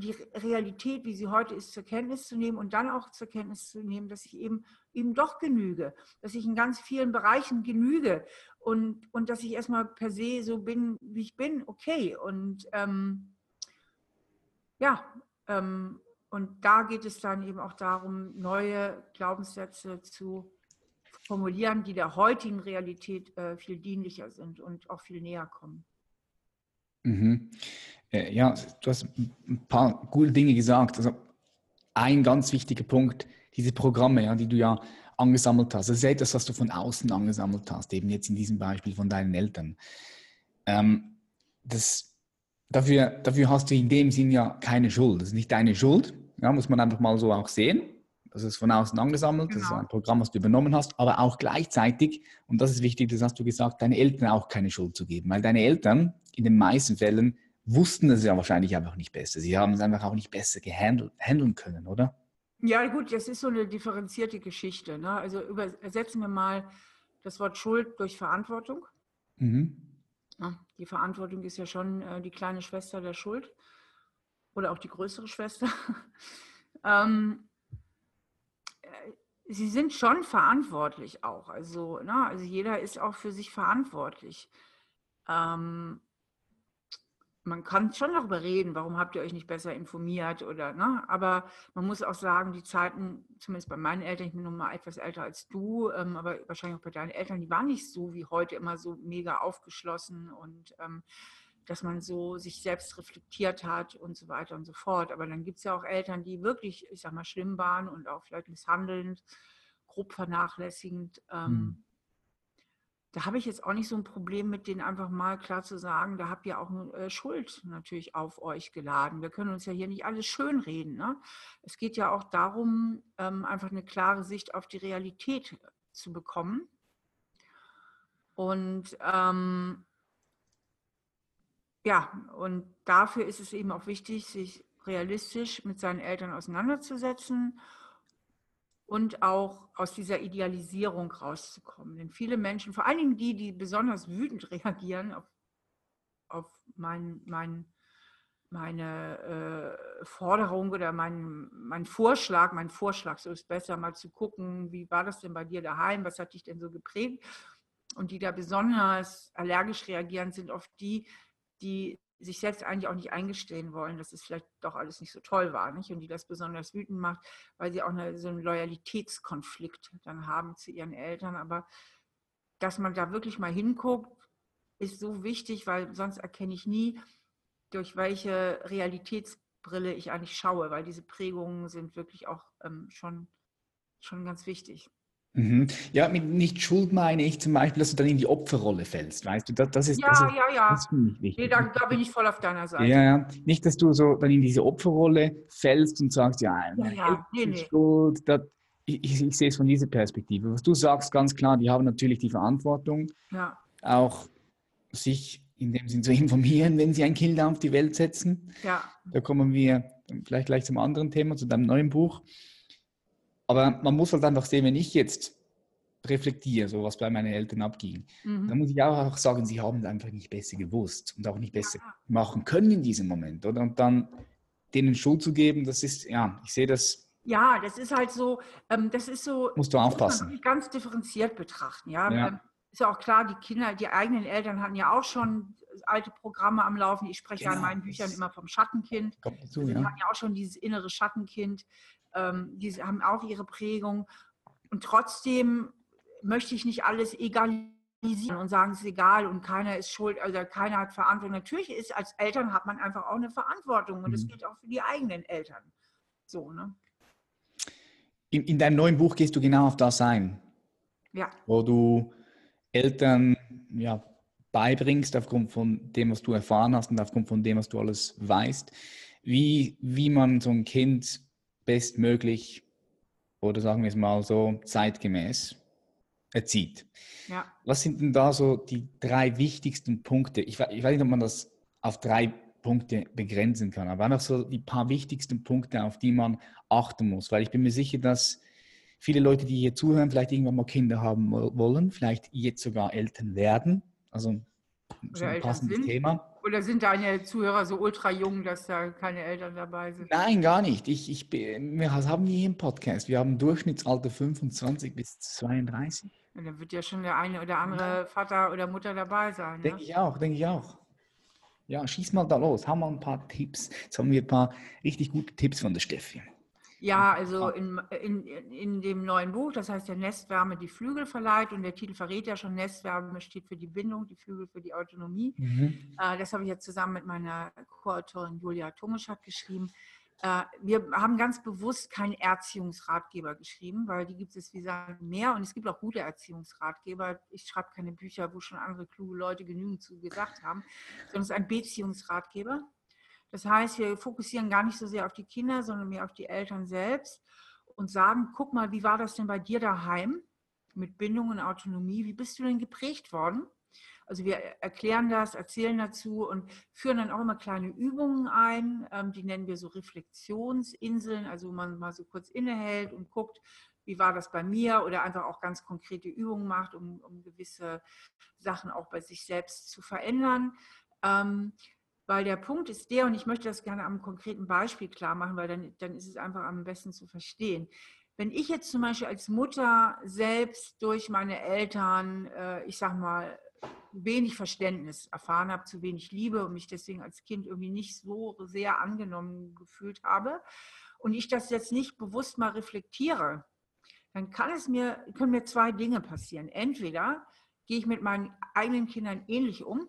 die Realität, wie sie heute ist, zur Kenntnis zu nehmen und dann auch zur Kenntnis zu nehmen, dass ich eben eben doch genüge, dass ich in ganz vielen Bereichen genüge und, und dass ich erstmal per se so bin, wie ich bin, okay. Und ähm, ja, ähm, und da geht es dann eben auch darum, neue Glaubenssätze zu formulieren, die der heutigen Realität äh, viel dienlicher sind und auch viel näher kommen. Mhm. Äh, ja, du hast ein paar gute Dinge gesagt. Also ein ganz wichtiger Punkt, diese Programme, ja, die du ja angesammelt hast. Das ist etwas, was du von außen angesammelt hast, eben jetzt in diesem Beispiel von deinen Eltern. Ähm, das, dafür, dafür hast du in dem Sinn ja keine Schuld. Das ist nicht deine Schuld, ja, muss man einfach mal so auch sehen. Das ist von außen angesammelt, genau. das ist genau. ein Programm, was du übernommen hast, aber auch gleichzeitig, und das ist wichtig, das hast du gesagt, deine Eltern auch keine Schuld zu geben, weil deine Eltern in den meisten Fällen wussten es ja wahrscheinlich einfach nicht besser. Sie haben es einfach auch nicht besser gehandeln können, oder? Ja, gut, das ist so eine differenzierte Geschichte. Ne? Also übersetzen wir mal das Wort Schuld durch Verantwortung. Mhm. Ja, die Verantwortung ist ja schon äh, die kleine Schwester der Schuld oder auch die größere Schwester. ähm, äh, sie sind schon verantwortlich auch. Also, ne? also jeder ist auch für sich verantwortlich. Ähm, man kann schon darüber reden, warum habt ihr euch nicht besser informiert oder, ne? Aber man muss auch sagen, die Zeiten, zumindest bei meinen Eltern, ich bin noch mal etwas älter als du, ähm, aber wahrscheinlich auch bei deinen Eltern, die waren nicht so wie heute immer so mega aufgeschlossen und ähm, dass man so sich selbst reflektiert hat und so weiter und so fort. Aber dann gibt es ja auch Eltern, die wirklich, ich sag mal, schlimm waren und auch vielleicht misshandelnd, grob vernachlässigend. Ähm, hm. Da habe ich jetzt auch nicht so ein Problem mit denen einfach mal klar zu sagen, da habt ihr auch äh, Schuld natürlich auf euch geladen. Wir können uns ja hier nicht alles schönreden. Ne? Es geht ja auch darum, ähm, einfach eine klare Sicht auf die Realität zu bekommen. Und ähm, ja, und dafür ist es eben auch wichtig, sich realistisch mit seinen Eltern auseinanderzusetzen und auch aus dieser Idealisierung rauszukommen. Denn viele Menschen, vor allen Dingen die, die besonders wütend reagieren auf, auf mein, mein, meine äh, Forderung oder mein, mein Vorschlag, mein Vorschlag, so ist besser, mal zu gucken, wie war das denn bei dir daheim, was hat dich denn so geprägt? Und die da besonders allergisch reagieren, sind oft die, die sich selbst eigentlich auch nicht eingestehen wollen, dass es vielleicht doch alles nicht so toll war, nicht? Und die das besonders wütend macht, weil sie auch eine, so einen Loyalitätskonflikt dann haben zu ihren Eltern. Aber dass man da wirklich mal hinguckt, ist so wichtig, weil sonst erkenne ich nie, durch welche Realitätsbrille ich eigentlich schaue, weil diese Prägungen sind wirklich auch ähm, schon, schon ganz wichtig. Mhm. Ja, mit nicht Schuld meine ich zum Beispiel, dass du dann in die Opferrolle fällst, weißt du? Das, das ist, ja, das ist, ja, ja. Das Nee, da, da, bin ich voll auf deiner Seite. Ja, ja. Nicht, dass du so dann in diese Opferrolle fällst und sagst, ja, ja, ja. Nee, nee. Schuld. Das, ich, ich, ich, sehe es von dieser Perspektive. Was du sagst, ganz klar, die haben natürlich die Verantwortung, ja. auch sich in dem Sinn zu informieren, wenn sie ein Kind auf die Welt setzen. Ja. Da kommen wir vielleicht gleich zum anderen Thema, zu deinem neuen Buch. Aber man muss halt einfach sehen, wenn ich jetzt reflektiere, so was bei meinen Eltern abging, mhm. dann muss ich auch sagen, sie haben es einfach nicht besser gewusst und auch nicht besser machen können in diesem Moment, oder? Und dann denen Schuld zu geben, das ist, ja, ich sehe das. Ja, das ist halt so, ähm, das ist so. Musst du aufpassen. Muss ganz differenziert betrachten, ja. ja. Ähm, ist ja auch klar, die Kinder, die eigenen Eltern hatten ja auch schon alte Programme am Laufen. Ich spreche genau. ja in meinen Büchern immer vom Schattenkind. Kommt dazu, ja. Die hatten ja auch schon dieses innere Schattenkind ähm, die haben auch ihre Prägung. Und trotzdem möchte ich nicht alles egalisieren und sagen, es ist egal und keiner ist schuld, also keiner hat Verantwortung. Natürlich ist als Eltern hat man einfach auch eine Verantwortung und das mhm. gilt auch für die eigenen Eltern. So, ne? In, in deinem neuen Buch gehst du genau auf das ein. Ja. Wo du Eltern ja, beibringst, aufgrund von dem, was du erfahren hast und aufgrund von dem, was du alles weißt, wie, wie man so ein Kind bestmöglich oder sagen wir es mal so zeitgemäß erzieht. Ja. Was sind denn da so die drei wichtigsten Punkte? Ich, ich weiß nicht, ob man das auf drei Punkte begrenzen kann, aber einfach so die paar wichtigsten Punkte, auf die man achten muss, weil ich bin mir sicher, dass viele Leute, die hier zuhören, vielleicht irgendwann mal Kinder haben wollen, vielleicht jetzt sogar Eltern werden. Also so ein passendes. Thema. Oder sind deine Zuhörer so ultra jung, dass da keine Eltern dabei sind? Nein, gar nicht. Ich, ich, wir haben hier im Podcast, wir haben Durchschnittsalter 25 bis 32. Ja, dann wird ja schon der eine oder andere Vater oder Mutter dabei sein. Denke ne? ich auch, denke ich auch. Ja, schieß mal da los, haben wir ein paar Tipps. Jetzt haben wir ein paar richtig gute Tipps von der Steffi. Ja, also in, in, in dem neuen Buch, das heißt ja Nestwärme, die Flügel verleiht und der Titel verrät ja schon, Nestwärme steht für die Bindung, die Flügel für die Autonomie. Mhm. Äh, das habe ich jetzt zusammen mit meiner Co-Autorin Julia Tomischat geschrieben. Äh, wir haben ganz bewusst keinen Erziehungsratgeber geschrieben, weil die gibt es, wie sagen, mehr und es gibt auch gute Erziehungsratgeber. Ich schreibe keine Bücher, wo schon andere kluge Leute genügend zu gesagt haben, sondern es ist ein Beziehungsratgeber das heißt, wir fokussieren gar nicht so sehr auf die Kinder, sondern mehr auf die Eltern selbst und sagen, guck mal, wie war das denn bei dir daheim mit Bindung und Autonomie? Wie bist du denn geprägt worden? Also wir erklären das, erzählen dazu und führen dann auch immer kleine Übungen ein, ähm, die nennen wir so Reflexionsinseln, also wo man mal so kurz innehält und guckt, wie war das bei mir oder einfach auch ganz konkrete Übungen macht, um, um gewisse Sachen auch bei sich selbst zu verändern. Ähm, weil der Punkt ist der, und ich möchte das gerne am konkreten Beispiel klar machen, weil dann, dann ist es einfach am besten zu verstehen. Wenn ich jetzt zum Beispiel als Mutter selbst durch meine Eltern, äh, ich sag mal, wenig Verständnis erfahren habe, zu wenig Liebe und mich deswegen als Kind irgendwie nicht so sehr angenommen gefühlt habe und ich das jetzt nicht bewusst mal reflektiere, dann kann es mir, können mir zwei Dinge passieren. Entweder gehe ich mit meinen eigenen Kindern ähnlich um,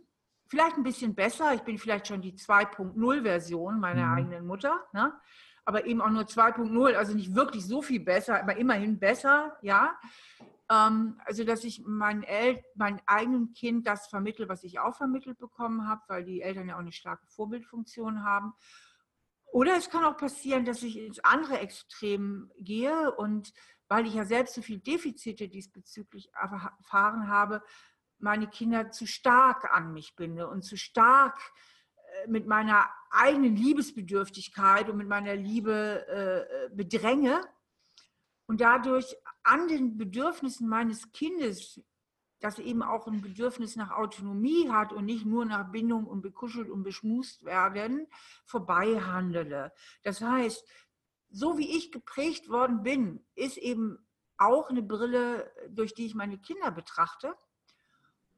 vielleicht ein bisschen besser. Ich bin vielleicht schon die 2.0-Version meiner mhm. eigenen Mutter, ne? aber eben auch nur 2.0, also nicht wirklich so viel besser, aber immerhin besser, ja. Ähm, also, dass ich meinen El meinem eigenen Kind das vermittle, was ich auch vermittelt bekommen habe, weil die Eltern ja auch eine starke Vorbildfunktion haben. Oder es kann auch passieren, dass ich ins andere Extrem gehe und weil ich ja selbst so viele Defizite diesbezüglich erfahren habe, meine Kinder zu stark an mich binde und zu stark äh, mit meiner eigenen Liebesbedürftigkeit und mit meiner Liebe äh, bedränge und dadurch an den Bedürfnissen meines Kindes, das eben auch ein Bedürfnis nach Autonomie hat und nicht nur nach Bindung und bekuschelt und beschmust werden, vorbei handele. Das heißt, so wie ich geprägt worden bin, ist eben auch eine Brille, durch die ich meine Kinder betrachte.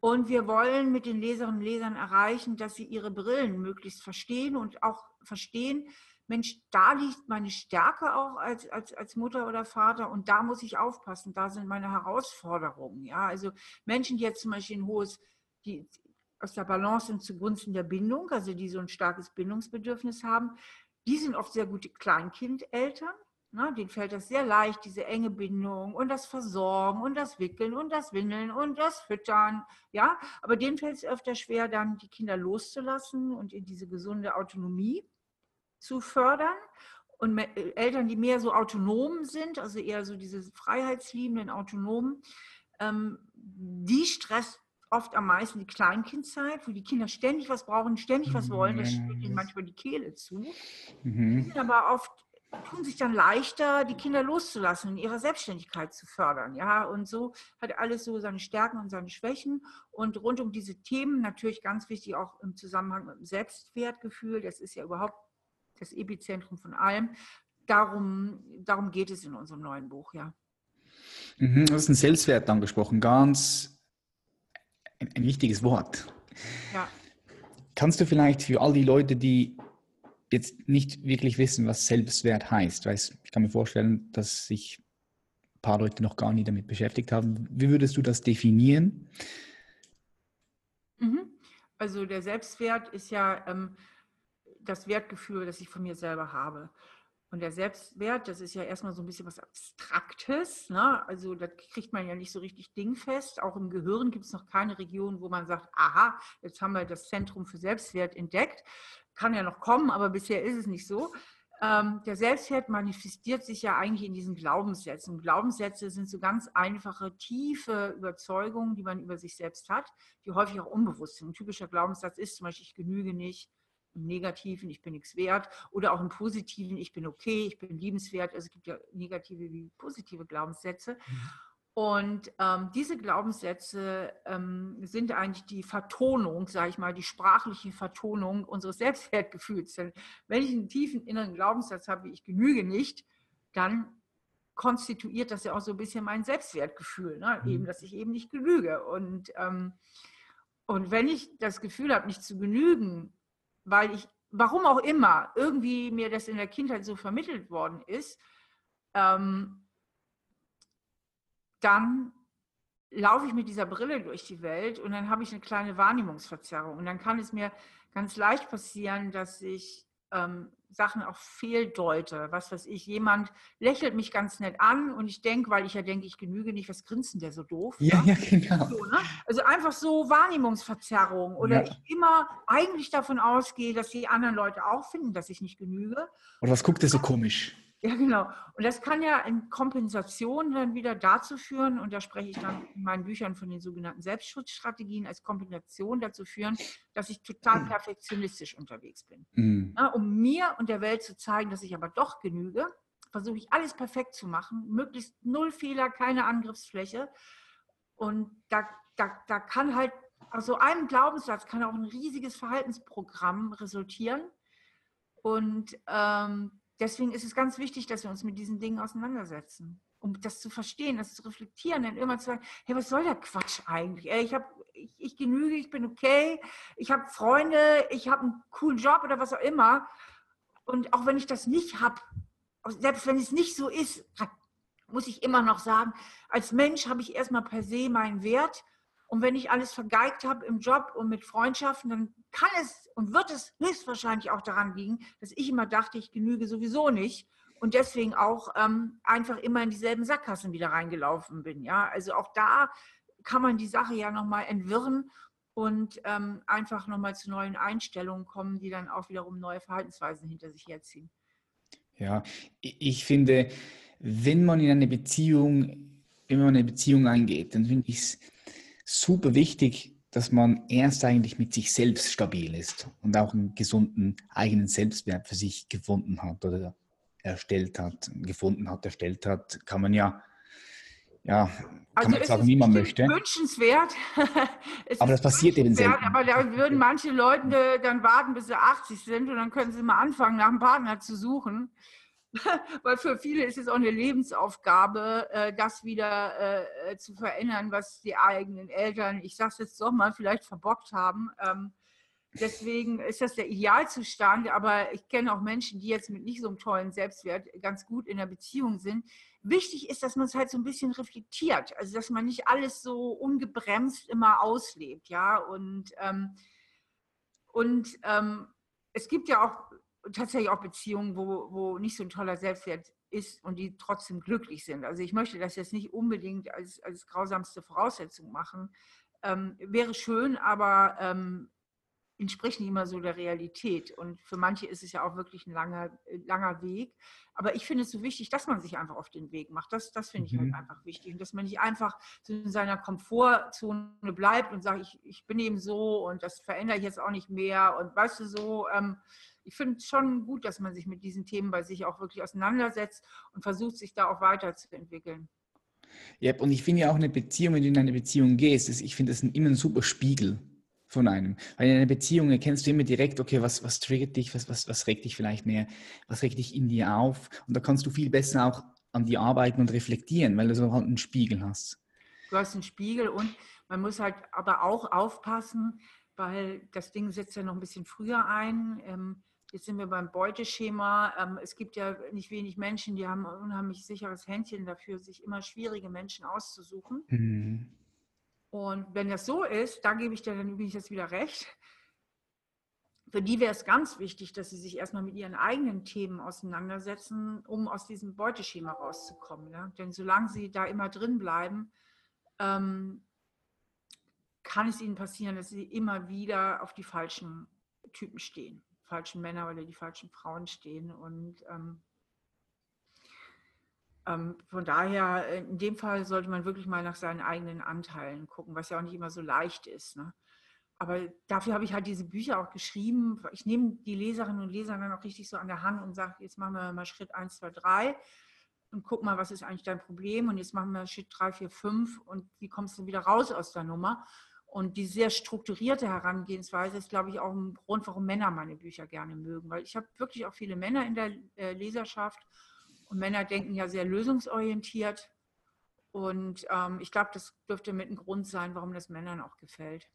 Und wir wollen mit den Leserinnen und Lesern erreichen, dass sie ihre Brillen möglichst verstehen und auch verstehen, Mensch, da liegt meine Stärke auch als, als, als Mutter oder Vater und da muss ich aufpassen, da sind meine Herausforderungen. Ja? Also Menschen, die jetzt zum Beispiel ein hohes, die aus der Balance sind zugunsten der Bindung, also die so ein starkes Bindungsbedürfnis haben, die sind oft sehr gute Kleinkindeltern. Ne? Denen fällt das sehr leicht, diese enge Bindung und das Versorgen und das Wickeln und das Windeln und das Füttern. Ja, aber denen fällt es öfter schwer, dann die Kinder loszulassen und in diese gesunde Autonomie zu fördern. Und äh, Eltern, die mehr so autonom sind, also eher so diese freiheitsliebenden Autonomen, ähm, die stresst oft am meisten die Kleinkindzeit, wo die Kinder ständig was brauchen, ständig was wollen. Das steht ihnen manchmal die Kehle zu. Mhm. Aber oft tun sich dann leichter, die Kinder loszulassen und ihre Selbstständigkeit zu fördern. Ja, und so hat alles so seine Stärken und seine Schwächen. Und rund um diese Themen natürlich ganz wichtig auch im Zusammenhang mit dem Selbstwertgefühl. Das ist ja überhaupt das Epizentrum von allem. Darum, darum geht es in unserem neuen Buch, ja. Mhm, du hast einen Selbstwert angesprochen, ganz ein, ein wichtiges Wort. Ja. Kannst du vielleicht für all die Leute, die jetzt nicht wirklich wissen, was Selbstwert heißt, weil ich kann mir vorstellen, dass sich ein paar Leute noch gar nie damit beschäftigt haben. Wie würdest du das definieren? Mhm. Also der Selbstwert ist ja ähm, das Wertgefühl, das ich von mir selber habe. Und der Selbstwert, das ist ja erstmal so ein bisschen was Abstraktes. Ne? Also da kriegt man ja nicht so richtig dingfest. Auch im Gehirn gibt es noch keine Region, wo man sagt, aha, jetzt haben wir das Zentrum für Selbstwert entdeckt. Kann ja noch kommen, aber bisher ist es nicht so. Ähm, der Selbstwert manifestiert sich ja eigentlich in diesen Glaubenssätzen. Glaubenssätze sind so ganz einfache, tiefe Überzeugungen, die man über sich selbst hat, die häufig auch unbewusst sind. Ein typischer Glaubenssatz ist zum Beispiel, ich genüge nicht, im Negativen, ich bin nichts wert, oder auch im Positiven, ich bin okay, ich bin liebenswert. Also es gibt ja negative wie positive Glaubenssätze. Und ähm, diese Glaubenssätze ähm, sind eigentlich die Vertonung, sage ich mal, die sprachliche Vertonung unseres Selbstwertgefühls. Denn wenn ich einen tiefen inneren Glaubenssatz habe, wie ich genüge nicht, dann konstituiert das ja auch so ein bisschen mein Selbstwertgefühl, ne? eben, mhm. dass ich eben nicht genüge. Und, ähm, und wenn ich das Gefühl habe, nicht zu genügen, weil ich, warum auch immer, irgendwie mir das in der Kindheit so vermittelt worden ist, ähm, dann laufe ich mit dieser Brille durch die Welt und dann habe ich eine kleine Wahrnehmungsverzerrung. Und dann kann es mir ganz leicht passieren, dass ich ähm, Sachen auch fehldeute. Was weiß ich, jemand lächelt mich ganz nett an und ich denke, weil ich ja denke, ich genüge nicht, was grinst denn der so doof? Ja, ne? ja, genau. So, ne? Also einfach so Wahrnehmungsverzerrung oder ja. ich immer eigentlich davon ausgehe, dass die anderen Leute auch finden, dass ich nicht genüge. Oder was guckt der so komisch? Ja, genau. Und das kann ja in Kompensation dann wieder dazu führen, und da spreche ich dann in meinen Büchern von den sogenannten Selbstschutzstrategien als Kompensation dazu führen, dass ich total perfektionistisch unterwegs bin. Mhm. Ja, um mir und der Welt zu zeigen, dass ich aber doch genüge, versuche ich alles perfekt zu machen, möglichst null Fehler, keine Angriffsfläche. Und da, da, da kann halt aus so einem Glaubenssatz kann auch ein riesiges Verhaltensprogramm resultieren. Und ähm, deswegen ist es ganz wichtig, dass wir uns mit diesen Dingen auseinandersetzen, um das zu verstehen, das zu reflektieren, dann immer zu sagen, hey, was soll der Quatsch eigentlich? Ich, hab, ich, ich genüge, ich bin okay, ich habe Freunde, ich habe einen coolen Job oder was auch immer. Und auch wenn ich das nicht habe, selbst wenn es nicht so ist, muss ich immer noch sagen, als Mensch habe ich erstmal per se meinen Wert und wenn ich alles vergeigt habe im Job und mit Freundschaften, dann kann es und wird es höchstwahrscheinlich auch daran liegen, dass ich immer dachte, ich genüge sowieso nicht und deswegen auch ähm, einfach immer in dieselben Sackgassen wieder reingelaufen bin. Ja, also auch da kann man die Sache ja nochmal entwirren und ähm, einfach nochmal zu neuen Einstellungen kommen, die dann auch wiederum neue Verhaltensweisen hinter sich herziehen. Ja, ich finde, wenn man in eine Beziehung, wenn man eine Beziehung eingeht, dann finde ich es super wichtig, dass man erst eigentlich mit sich selbst stabil ist und auch einen gesunden eigenen Selbstwert für sich gefunden hat oder erstellt hat, gefunden hat, erstellt hat, kann man ja, ja, kann also man sagen, wie man möchte. Wünschenswert. aber das passiert eben selten. Aber da würden manche Leute dann warten, bis sie 80 sind und dann können sie mal anfangen, nach einem Partner zu suchen. Weil für viele ist es auch eine Lebensaufgabe, äh, das wieder äh, zu verändern, was die eigenen Eltern, ich sage es jetzt doch mal, vielleicht verbockt haben. Ähm, deswegen ist das der Idealzustand, aber ich kenne auch Menschen, die jetzt mit nicht so einem tollen Selbstwert ganz gut in der Beziehung sind. Wichtig ist, dass man es halt so ein bisschen reflektiert, also dass man nicht alles so ungebremst immer auslebt, ja. Und, ähm, und ähm, es gibt ja auch tatsächlich auch Beziehungen, wo, wo nicht so ein toller Selbstwert ist und die trotzdem glücklich sind. Also ich möchte das jetzt nicht unbedingt als, als grausamste Voraussetzung machen. Ähm, wäre schön, aber ähm, entspricht nicht immer so der Realität. Und für manche ist es ja auch wirklich ein langer, langer Weg. Aber ich finde es so wichtig, dass man sich einfach auf den Weg macht. Das, das finde ich halt mhm. halt einfach wichtig. Und dass man nicht einfach so in seiner Komfortzone bleibt und sagt, ich, ich bin eben so und das verändere ich jetzt auch nicht mehr. Und weißt du so, ähm, ich finde es schon gut, dass man sich mit diesen Themen bei sich auch wirklich auseinandersetzt und versucht, sich da auch weiterzuentwickeln. Ja, und ich finde ja auch eine Beziehung, wenn du in eine Beziehung gehst, ich finde das immer ein super Spiegel von einem. Weil in einer Beziehung erkennst du immer direkt, okay, was, was triggert dich, was, was, was regt dich vielleicht mehr, was regt dich in dir auf. Und da kannst du viel besser auch an dir arbeiten und reflektieren, weil du so halt einen Spiegel hast. Du hast einen Spiegel und man muss halt aber auch aufpassen, weil das Ding setzt ja noch ein bisschen früher ein. Ähm, jetzt sind wir beim Beuteschema. Ähm, es gibt ja nicht wenig Menschen, die haben ein unheimlich sicheres Händchen dafür, sich immer schwierige Menschen auszusuchen. Mhm. Und wenn das so ist, da gebe ich dir dann übrigens jetzt wieder recht. Für die wäre es ganz wichtig, dass sie sich erstmal mit ihren eigenen Themen auseinandersetzen, um aus diesem Beuteschema rauszukommen. Ja? Denn solange sie da immer drin bleiben, ähm, kann es ihnen passieren, dass sie immer wieder auf die falschen Typen stehen, falschen Männer oder die falschen Frauen stehen. Und ähm, ähm, von daher, äh, in dem Fall sollte man wirklich mal nach seinen eigenen Anteilen gucken, was ja auch nicht immer so leicht ist. Ne? Aber dafür habe ich halt diese Bücher auch geschrieben. Ich nehme die Leserinnen und Leser dann auch richtig so an der Hand und sage, jetzt machen wir mal Schritt 1, 2, 3 und guck mal, was ist eigentlich dein Problem und jetzt machen wir Schritt 3, 4, 5 und wie kommst du wieder raus aus der Nummer? Und die sehr strukturierte Herangehensweise ist, glaube ich, auch ein Grund, warum Männer meine Bücher gerne mögen, weil ich habe wirklich auch viele Männer in der äh, Leserschaft und Männer denken ja sehr lösungsorientiert. Und ähm, ich glaube, das dürfte mit ein Grund sein, warum das Männern auch gefällt.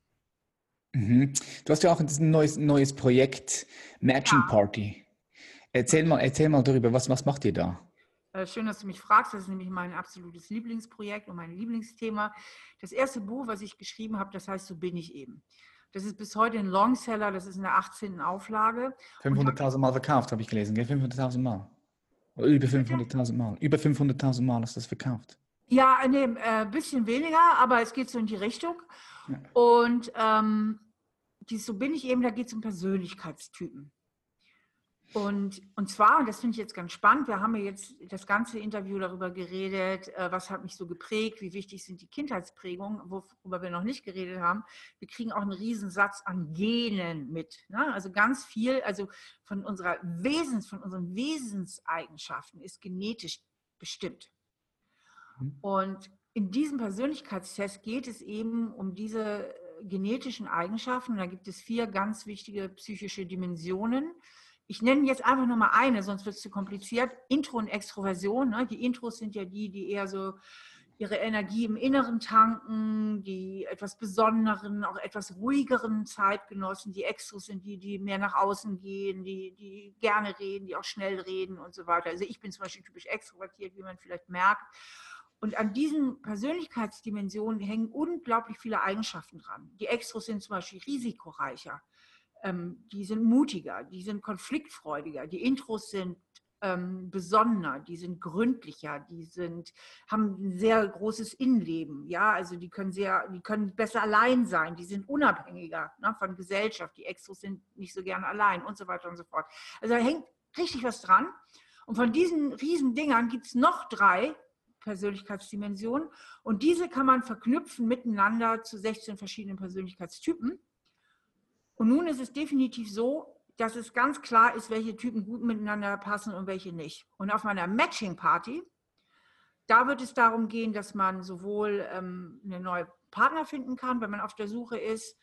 Mhm. Du hast ja auch ein neues, neues Projekt, Matching ja. Party. Erzähl mal, erzähl mal darüber, was, was macht ihr da? Äh, schön, dass du mich fragst. Das ist nämlich mein absolutes Lieblingsprojekt und mein Lieblingsthema. Das erste Buch, was ich geschrieben habe, das heißt So bin ich eben. Das ist bis heute ein Longseller, das ist in der 18. Auflage. 500.000 Mal verkauft, habe ich gelesen, 500.000 Mal. Über 500.000 Mal. Über 500.000 Mal du das verkauft. Ja, nee, ein äh, bisschen weniger, aber es geht so in die Richtung. Ja. Und ähm, die, so bin ich eben, da geht es um Persönlichkeitstypen. Und, und zwar, und das finde ich jetzt ganz spannend, wir haben ja jetzt das ganze Interview darüber geredet, äh, was hat mich so geprägt, wie wichtig sind die Kindheitsprägungen, worüber wir noch nicht geredet haben. Wir kriegen auch einen Riesensatz an Genen mit. Ne? Also ganz viel, also von unserer Wesens, von unseren Wesenseigenschaften ist genetisch bestimmt. Mhm. Und in diesem Persönlichkeitstest geht es eben um diese genetischen Eigenschaften. Da gibt es vier ganz wichtige psychische Dimensionen ich nenne jetzt einfach nur mal eine, sonst wird es zu kompliziert. Intro und Extroversion. Ne? Die Intros sind ja die, die eher so ihre Energie im Inneren tanken, die etwas besonderen, auch etwas ruhigeren Zeitgenossen. Die Extros sind die, die mehr nach außen gehen, die, die gerne reden, die auch schnell reden und so weiter. Also ich bin zum Beispiel typisch extrovertiert, wie man vielleicht merkt. Und an diesen Persönlichkeitsdimensionen hängen unglaublich viele Eigenschaften dran. Die Extros sind zum Beispiel risikoreicher ähm, die sind mutiger, die sind konfliktfreudiger. Die Intros sind, ähm, besonnener, die sind gründlicher, die sind, haben ein sehr großes Innenleben, ja, also die können sehr, die können besser allein sein, die sind unabhängiger ne, von Gesellschaft, die Extros sind nicht so gern allein und so weiter und so fort. Also da hängt richtig was dran. Und von diesen riesen Dingern gibt es noch drei Persönlichkeitsdimensionen und diese kann man verknüpfen miteinander zu 16 verschiedenen Persönlichkeitstypen. Und nun ist es definitiv so, dass es ganz klar ist, welche Typen gut miteinander passen und welche nicht. Und auf meiner Matching-Party, da wird es darum gehen, dass man sowohl ähm, eine neue Partner finden kann, wenn man auf der Suche ist,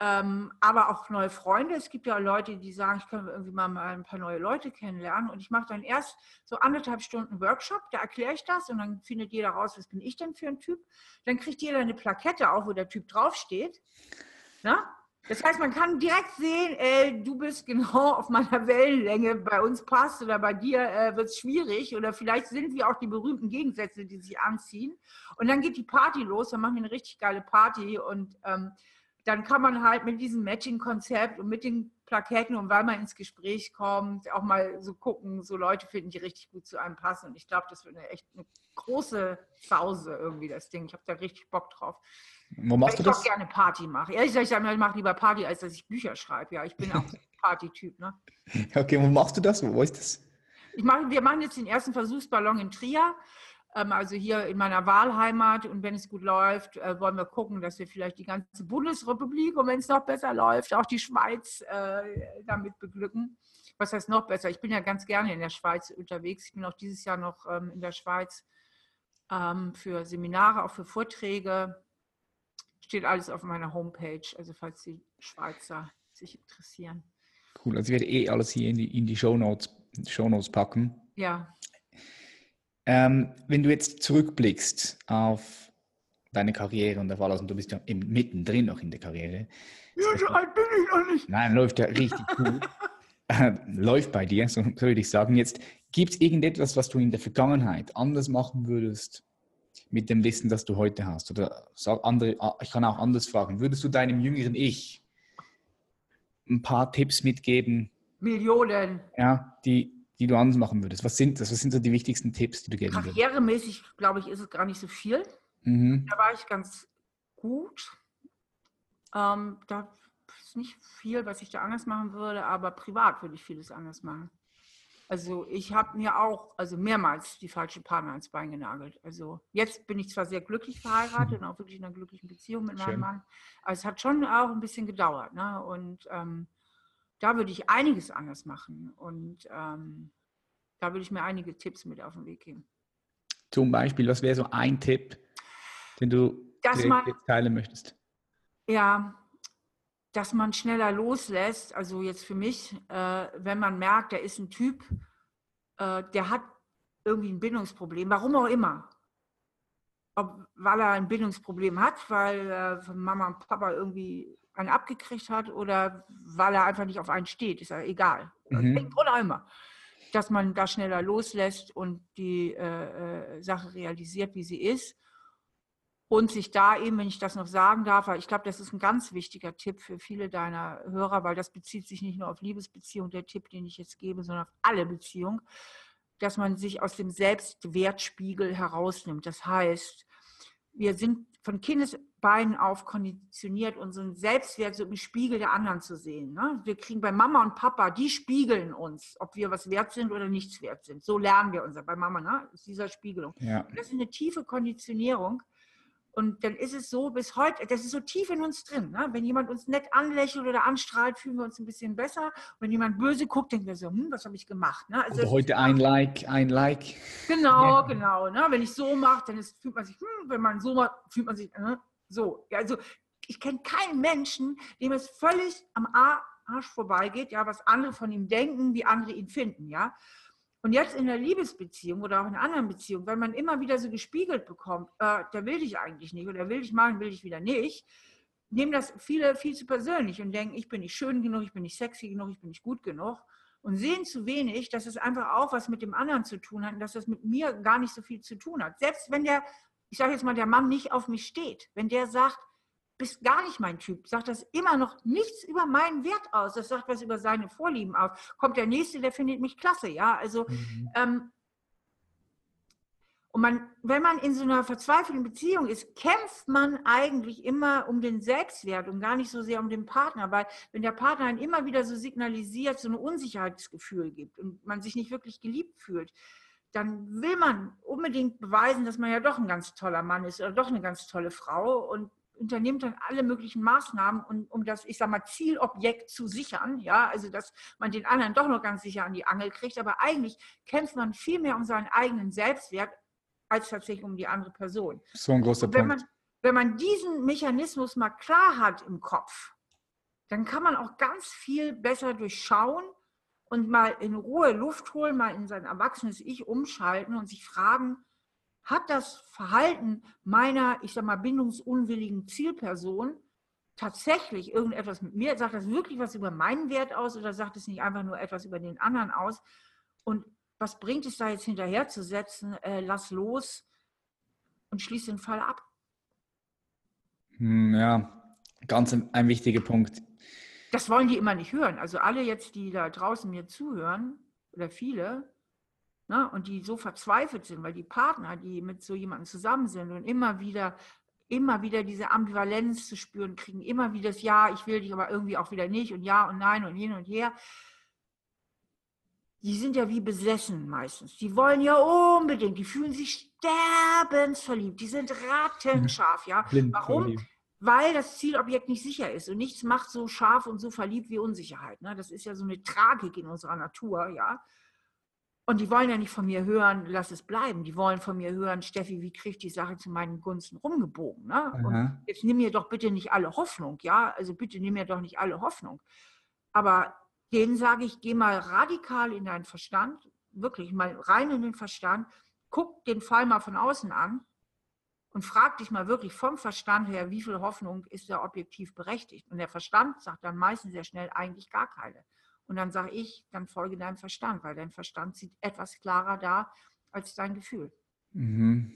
ähm, aber auch neue Freunde. Es gibt ja Leute, die sagen, ich kann irgendwie mal ein paar neue Leute kennenlernen. Und ich mache dann erst so anderthalb Stunden Workshop, da erkläre ich das und dann findet jeder raus, was bin ich denn für ein Typ. Dann kriegt jeder eine Plakette auch, wo der Typ draufsteht. Na? Das heißt, man kann direkt sehen, ey, du bist genau auf meiner Wellenlänge, bei uns passt oder bei dir äh, wird es schwierig oder vielleicht sind wir auch die berühmten Gegensätze, die sich anziehen. Und dann geht die Party los, dann machen wir eine richtig geile Party und ähm, dann kann man halt mit diesem Matching-Konzept und mit den Plaketten und weil man ins Gespräch kommt, auch mal so gucken, so Leute finden, die richtig gut zu einem passen. Und ich glaube, das wird eine echt eine große Sause irgendwie, das Ding. Ich habe da richtig Bock drauf. Wo machst Weil du das? Ich gerne Party mache. Ehrlich gesagt, ich mache lieber Party, als dass ich Bücher schreibe. Ja, ich bin auch ein Party-Typ. Ne? Okay, wo machst du das? Wo ist das? Ich mache, wir machen jetzt den ersten Versuchsballon in Trier ähm, also hier in meiner Wahlheimat. Und wenn es gut läuft, äh, wollen wir gucken, dass wir vielleicht die ganze Bundesrepublik und wenn es noch besser läuft, auch die Schweiz äh, damit beglücken. Was heißt noch besser? Ich bin ja ganz gerne in der Schweiz unterwegs. Ich bin auch dieses Jahr noch ähm, in der Schweiz ähm, für Seminare, auch für Vorträge. Steht alles auf meiner Homepage, also falls die Schweizer sich interessieren. Cool, also ich werde eh alles hier in die, in die Show Notes, packen. Ja. Ähm, wenn du jetzt zurückblickst auf deine Karriere und auf alles, und du bist ja mittendrin noch in der Karriere. Ja, so alt bin ich noch nicht. Nein, läuft ja richtig gut. läuft bei dir, so, so würde ich sagen. Jetzt gibt es irgendetwas, was du in der Vergangenheit anders machen würdest mit dem Wissen, das du heute hast? Oder sag andere, ah, ich kann auch anders fragen. Würdest du deinem jüngeren Ich ein paar Tipps mitgeben? Millionen. Ja, die, die du anders machen würdest? Was sind das? Was sind so die wichtigsten Tipps, die du geben würdest? Karrieremäßig, glaube ich, ist es gar nicht so viel. Mhm. Da war ich ganz gut. Ähm, da ist nicht viel, was ich da anders machen würde, aber privat würde ich vieles anders machen. Also ich habe mir auch, also mehrmals die falsche Partner ans Bein genagelt. Also jetzt bin ich zwar sehr glücklich verheiratet und auch wirklich in einer glücklichen Beziehung mit meinem Schön. Mann, aber es hat schon auch ein bisschen gedauert. Ne? Und ähm, da würde ich einiges anders machen und ähm, da würde ich mir einige Tipps mit auf den Weg geben. Zum Beispiel, was wäre so ein Tipp, den du man, teilen möchtest? Ja, dass man schneller loslässt. Also jetzt für mich, äh, wenn man merkt, da ist ein Typ, äh, der hat irgendwie ein Bindungsproblem, warum auch immer. Ob, weil er ein Bindungsproblem hat, weil äh, Mama und Papa irgendwie einen abgekriegt hat oder weil er einfach nicht auf einen steht, ist ja egal. Mhm. Oder immer. Dass man da schneller loslässt und die äh, äh, Sache realisiert, wie sie ist. Und sich da eben, wenn ich das noch sagen darf, weil ich glaube, das ist ein ganz wichtiger Tipp für viele deiner Hörer, weil das bezieht sich nicht nur auf Liebesbeziehungen, der Tipp, den ich jetzt gebe, sondern auf alle Beziehungen, dass man sich aus dem Selbstwertspiegel herausnimmt. Das heißt, wir sind von Kindesbeinen auf konditioniert, unseren Selbstwert so im Spiegel der anderen zu sehen. Ne? Wir kriegen bei Mama und Papa, die spiegeln uns, ob wir was wert sind oder nichts wert sind. So lernen wir uns bei Mama, ne? ist dieser Spiegelung. Ja. Das ist eine tiefe Konditionierung, und dann ist es so bis heute, das ist so tief in uns drin. Ne? Wenn jemand uns nett anlächelt oder anstrahlt, fühlen wir uns ein bisschen besser. Und wenn jemand böse guckt, denken wir so, hm, was habe ich gemacht? Ne? Also heute ein Like, ein Like. Genau, ja. genau. Ne? Wenn ich so mache, dann ist, fühlt man sich, hm, wenn man so macht, fühlt man sich ne? so. Ja, also ich kenne keinen Menschen, dem es völlig am Arsch vorbeigeht, ja, was andere von ihm denken, wie andere ihn finden, ja. Und jetzt in der Liebesbeziehung oder auch in anderen Beziehung, wenn man immer wieder so gespiegelt bekommt, äh, der will dich eigentlich nicht oder will dich machen, will dich wieder nicht, nehmen das viele viel zu persönlich und denken, ich bin nicht schön genug, ich bin nicht sexy genug, ich bin nicht gut genug und sehen zu wenig, dass es einfach auch was mit dem anderen zu tun hat und dass das mit mir gar nicht so viel zu tun hat. Selbst wenn der, ich sage jetzt mal, der Mann nicht auf mich steht, wenn der sagt, bist gar nicht mein Typ, sagt das immer noch nichts über meinen Wert aus. Das sagt was über seine Vorlieben aus. Kommt der Nächste, der findet mich klasse, ja. Also mhm. ähm, und man, wenn man in so einer verzweifelten Beziehung ist, kämpft man eigentlich immer um den Selbstwert und gar nicht so sehr um den Partner, weil wenn der Partner einen immer wieder so signalisiert, so ein Unsicherheitsgefühl gibt und man sich nicht wirklich geliebt fühlt, dann will man unbedingt beweisen, dass man ja doch ein ganz toller Mann ist oder doch eine ganz tolle Frau und unternimmt dann alle möglichen Maßnahmen, um, um das, ich sag mal, Zielobjekt zu sichern, ja, also dass man den anderen doch noch ganz sicher an die Angel kriegt, aber eigentlich kämpft man viel mehr um seinen eigenen Selbstwert als tatsächlich um die andere Person. So ein großer wenn Punkt. Man, wenn man diesen Mechanismus mal klar hat im Kopf, dann kann man auch ganz viel besser durchschauen und mal in Ruhe Luft holen, mal in sein erwachsenes Ich umschalten und sich fragen, hat das Verhalten meiner, ich sag mal, bindungsunwilligen Zielperson tatsächlich irgendetwas mit mir? Sagt das wirklich was über meinen Wert aus oder sagt es nicht einfach nur etwas über den anderen aus? Und was bringt es da jetzt hinterherzusetzen? Äh, lass los und schließ den Fall ab. Hm, ja, ganz ein, ein wichtiger Punkt. Das wollen die immer nicht hören. Also alle jetzt, die da draußen mir zuhören, oder viele, ne, und die so verzweifelt sind, weil die Partner, die mit so jemandem zusammen sind und immer wieder, immer wieder diese Ambivalenz zu spüren kriegen, immer wieder das Ja, ich will dich aber irgendwie auch wieder nicht und Ja und Nein und hin und her, die sind ja wie besessen meistens. Die wollen ja unbedingt, die fühlen sich sterbensverliebt, die sind rattenscharf, ja. Warum? Weil das Zielobjekt nicht sicher ist und nichts macht so scharf und so verliebt wie Unsicherheit. Ne? Das ist ja so eine Tragik in unserer Natur, ja. Und die wollen ja nicht von mir hören, lass es bleiben. Die wollen von mir hören, Steffi, wie kriegt die Sache zu meinen Gunsten rumgebogen? Ne? Und jetzt nimm mir doch bitte nicht alle Hoffnung, ja. Also bitte nimm mir doch nicht alle Hoffnung. Aber denen sage ich, geh mal radikal in deinen Verstand, wirklich mal rein in den Verstand, guck den Fall mal von außen an und frag dich mal wirklich vom Verstand her, wie viel Hoffnung ist der objektiv berechtigt. Und der Verstand sagt dann meistens sehr schnell eigentlich gar keine. Und dann sage ich, dann folge deinem Verstand, weil dein Verstand sieht etwas klarer da als dein Gefühl. Mhm.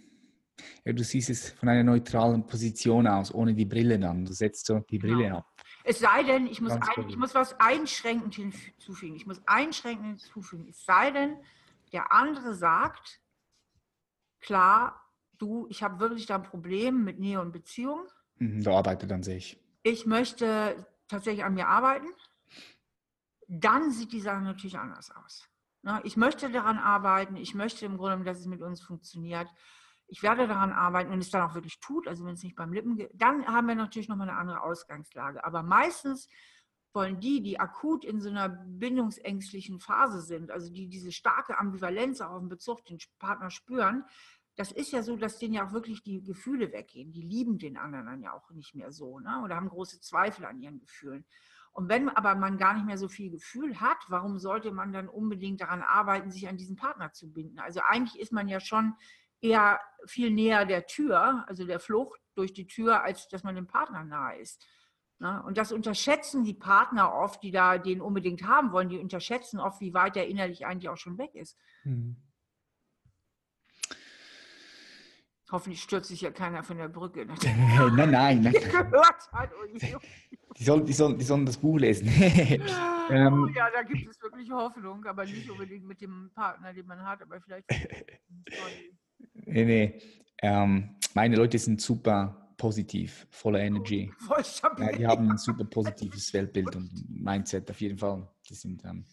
Ja, du siehst es von einer neutralen Position aus, ohne die Brille dann. Du setzt so die Brille genau. ab. Es sei denn, ich muss, ein, ich muss was einschränkend hinzufügen. Ich muss einschränkend hinzufügen. Es sei denn, der andere sagt, klar, du, ich habe wirklich da ein Problem mit Nähe und Beziehung. Mhm, da arbeitet an sich. Ich möchte tatsächlich an mir arbeiten. Dann sieht die Sache natürlich anders aus. Ne, ich möchte daran arbeiten. Ich möchte im Grunde, dass es mit uns funktioniert ich werde daran arbeiten und es dann auch wirklich tut, also wenn es nicht beim Lippen geht, dann haben wir natürlich nochmal eine andere Ausgangslage. Aber meistens wollen die, die akut in so einer bindungsängstlichen Phase sind, also die diese starke Ambivalenz auch auf den Bezug den Partner spüren, das ist ja so, dass denen ja auch wirklich die Gefühle weggehen. Die lieben den anderen dann ja auch nicht mehr so ne? oder haben große Zweifel an ihren Gefühlen. Und wenn aber man gar nicht mehr so viel Gefühl hat, warum sollte man dann unbedingt daran arbeiten, sich an diesen Partner zu binden? Also eigentlich ist man ja schon eher viel näher der Tür, also der Flucht durch die Tür, als dass man dem Partner nahe ist. Ne? Und das unterschätzen die Partner oft, die da den unbedingt haben wollen, die unterschätzen oft, wie weit der innerlich eigentlich auch schon weg ist. Mhm. Hoffentlich stürzt sich ja keiner von der Brücke. nein, nein. nein. Hat. Die, soll, die, soll, die sollen das Buch lesen. ähm, oh, ja, da gibt es wirklich Hoffnung, aber nicht unbedingt mit dem Partner, den man hat, aber vielleicht. Nee, nee. Ähm, meine Leute sind super positiv, voller Energy. Voll ja, die haben ein super positives Weltbild und Mindset auf jeden Fall. Die sind, ähm,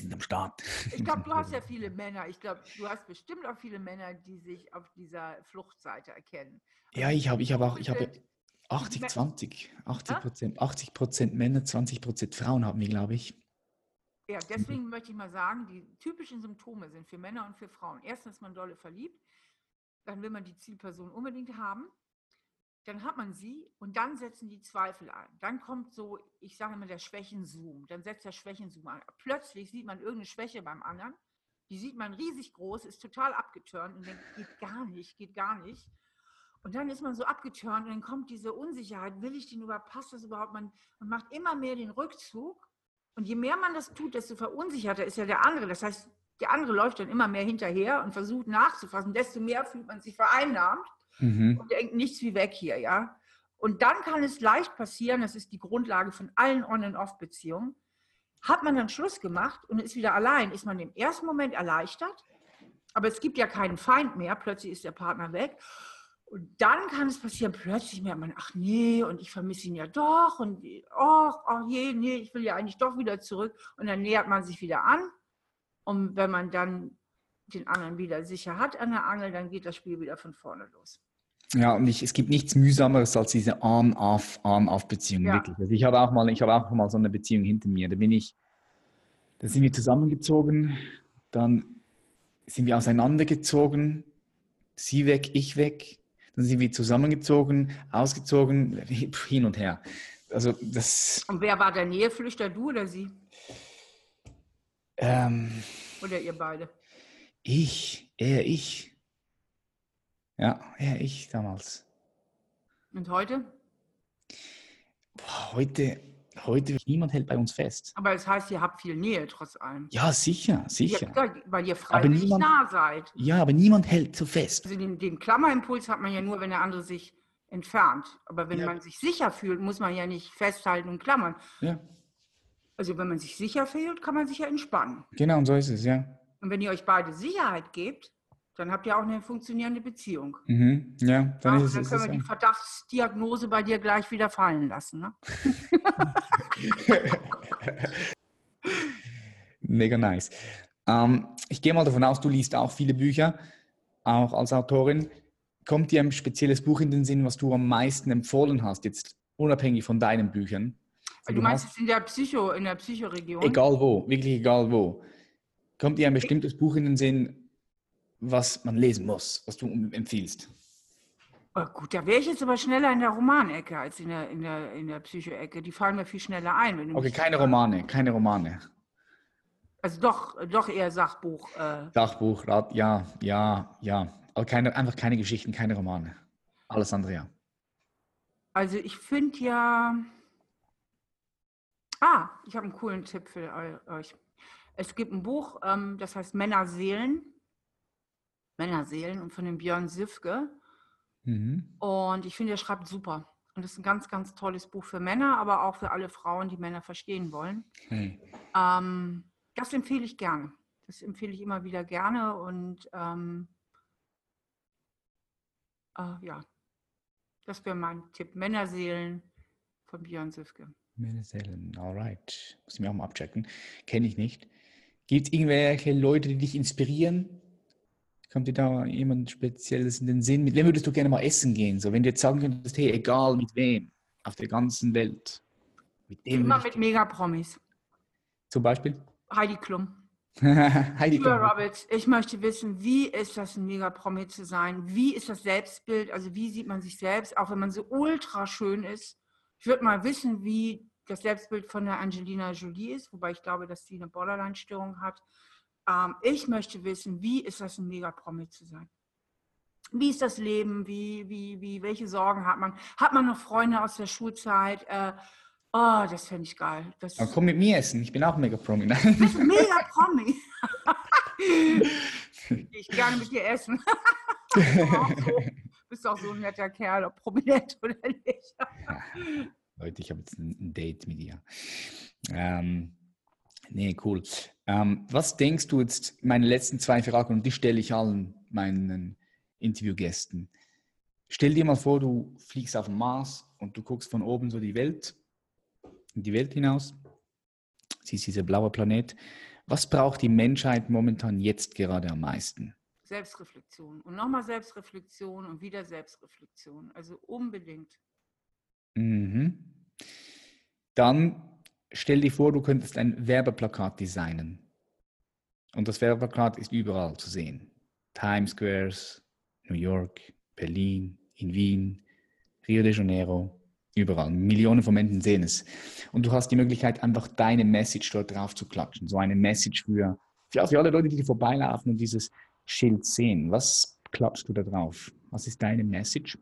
die sind am Start. Ich glaube, du hast ja viele Männer. Ich glaube, du hast bestimmt auch viele Männer, die sich auf dieser Fluchtseite erkennen. Ja, ich habe ich hab auch, ich habe 80, 20, 80 Prozent, 80 Prozent Männer, 20 Prozent Frauen haben wir, glaube ich. Ja, deswegen möchte ich mal sagen, die typischen Symptome sind für Männer und für Frauen. Erstens ist man dolle verliebt dann will man die Zielperson unbedingt haben. Dann hat man sie und dann setzen die Zweifel ein. Dann kommt so, ich sage immer, der Schwächenzoom. Dann setzt der Schwächenzoom an. Plötzlich sieht man irgendeine Schwäche beim anderen. Die sieht man riesig groß, ist total abgeturnt und denkt, geht gar nicht, geht gar nicht. Und dann ist man so abgeturnt und dann kommt diese Unsicherheit, will ich den überhaupt, passt das überhaupt? Man, man macht immer mehr den Rückzug. Und je mehr man das tut, desto verunsicherter ist ja der andere. Das heißt, der andere läuft dann immer mehr hinterher und versucht nachzufassen. Desto mehr fühlt man sich vereinnahmt mhm. und denkt nichts wie weg hier, ja. Und dann kann es leicht passieren, das ist die Grundlage von allen On- und Off-Beziehungen, hat man dann Schluss gemacht und ist wieder allein, ist man im ersten Moment erleichtert, aber es gibt ja keinen Feind mehr, plötzlich ist der Partner weg. Und dann kann es passieren, plötzlich merkt man, ach nee, und ich vermisse ihn ja doch, und ach, ach je, nee, ich will ja eigentlich doch wieder zurück. Und dann nähert man sich wieder an. Und wenn man dann den anderen wieder sicher hat an der Angel, dann geht das Spiel wieder von vorne los. Ja, und ich, es gibt nichts mühsameres als diese Arm-auf, Arm-auf-Beziehung, ja. wirklich. Also ich habe auch mal, ich habe auch mal so eine Beziehung hinter mir. Da bin ich, da sind wir zusammengezogen, dann sind wir auseinandergezogen, sie weg, ich weg, dann sind wir zusammengezogen, ausgezogen, hin und her. Also das. Und wer war der Näheflüchter, du oder sie? Ähm, oder ihr beide? Ich, eher ich. Ja, eher ich damals. Und heute? Boah, heute, heute, niemand hält bei uns fest. Aber es das heißt, ihr habt viel Nähe trotz allem. Ja, sicher, sicher. Ja, weil ihr freiwillig niemand, nah seid. Ja, aber niemand hält so fest. Also den, den, Klammerimpuls hat man ja nur, wenn der andere sich entfernt. Aber wenn ja. man sich sicher fühlt, muss man ja nicht festhalten und klammern. Ja. Also wenn man sich sicher fühlt, kann man sich ja entspannen. Genau, und so ist es, ja. Und wenn ihr euch beide Sicherheit gebt, dann habt ihr auch eine funktionierende Beziehung. Mhm, ja, dann, ja, ist dann können wir die Verdachtsdiagnose bei dir gleich wieder fallen lassen. Ne? Mega nice. Ähm, ich gehe mal davon aus, du liest auch viele Bücher, auch als Autorin. Kommt dir ein spezielles Buch in den Sinn, was du am meisten empfohlen hast, jetzt unabhängig von deinen Büchern? Du, du meinst hast, in der Psycho, in der Psychoregion? Egal wo, wirklich egal wo. Kommt dir ein bestimmtes Buch in den Sinn, was man lesen muss, was du empfiehlst? Oh, gut, da wäre ich jetzt aber schneller in der Romanecke als in der, in der, in der Psychoecke. Die fallen mir viel schneller ein. okay, keine Romane, keine Romane. Also doch, doch eher Sachbuch. Äh. Sachbuch, Rat, ja, ja, ja. Aber keine, einfach keine Geschichten, keine Romane. Alles andere ja. Also ich finde ja. Ah, ich habe einen coolen Tipp für euch. Es gibt ein Buch, ähm, das heißt Männerseelen. Männerseelen und von dem Björn Sifke. Mhm. Und ich finde, er schreibt super. Und das ist ein ganz, ganz tolles Buch für Männer, aber auch für alle Frauen, die Männer verstehen wollen. Hey. Ähm, das empfehle ich gerne. Das empfehle ich immer wieder gerne. Und ähm, äh, ja, das wäre mein Tipp. Männerseelen von Björn Sifke. Männerseelen, alright. Muss ich mir auch mal abchecken. Kenne ich nicht. Gibt es irgendwelche Leute, die dich inspirieren? Kommt dir da jemand Spezielles in den Sinn? Mit wem würdest du gerne mal essen gehen? So, wenn du jetzt sagen könntest, hey, egal mit wem, auf der ganzen Welt. Mit dem Immer mit Megapromis. Zum Beispiel? Heidi Klum. Heidi Klum. Roberts, ich möchte wissen, wie ist das, ein Megapromi zu sein? Wie ist das Selbstbild? Also wie sieht man sich selbst, auch wenn man so ultra schön ist? Ich würde mal wissen, wie das Selbstbild von der Angelina Jolie ist, wobei ich glaube, dass sie eine Borderline-Störung hat. Ähm, ich möchte wissen, wie ist das, ein Mega-Promi zu sein? Wie ist das Leben? Wie, wie, wie, welche Sorgen hat man? Hat man noch Freunde aus der Schulzeit? Äh, oh, das fände ich geil. Das Aber komm mit mir essen, ich bin auch Mega-Promi. Du bist Mega-Promi. ich gerne mit dir essen. so, bist auch so ein netter Kerl, ob prominent oder nicht. Leute, ich habe jetzt ein Date mit ihr. Ähm, nee, cool. Ähm, was denkst du jetzt, meine letzten zwei Fragen, und die stelle ich allen meinen Interviewgästen. Stell dir mal vor, du fliegst auf den Mars und du guckst von oben so die Welt, die Welt hinaus, siehst dieser blaue Planet. Was braucht die Menschheit momentan jetzt gerade am meisten? Selbstreflexion und nochmal Selbstreflexion und wieder Selbstreflexion. Also unbedingt. Mhm. Dann stell dir vor, du könntest ein Werbeplakat designen. Und das Werbeplakat ist überall zu sehen. Times Squares, New York, Berlin, in Wien, Rio de Janeiro, überall. Millionen von Menschen sehen es. Und du hast die Möglichkeit, einfach deine Message dort drauf zu klatschen. So eine Message für, für, alle Leute, die vorbeilaufen und dieses Schild sehen. Was klatschst du da drauf? Was ist deine Message?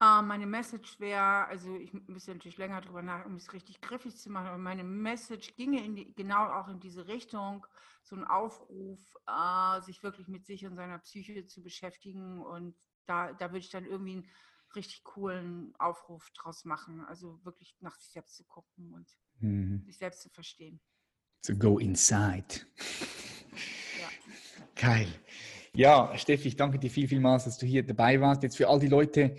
Uh, meine Message wäre, also ich müsste natürlich länger drüber nachdenken, um es richtig griffig zu machen, aber meine Message ginge in die, genau auch in diese Richtung, so ein Aufruf, uh, sich wirklich mit sich und seiner Psyche zu beschäftigen und da, da würde ich dann irgendwie einen richtig coolen Aufruf draus machen. Also wirklich nach sich selbst zu gucken und mhm. sich selbst zu verstehen. To go inside. Ja. Geil. Ja, Steffi, ich danke dir viel, vielmals, dass du hier dabei warst. Jetzt für all die Leute,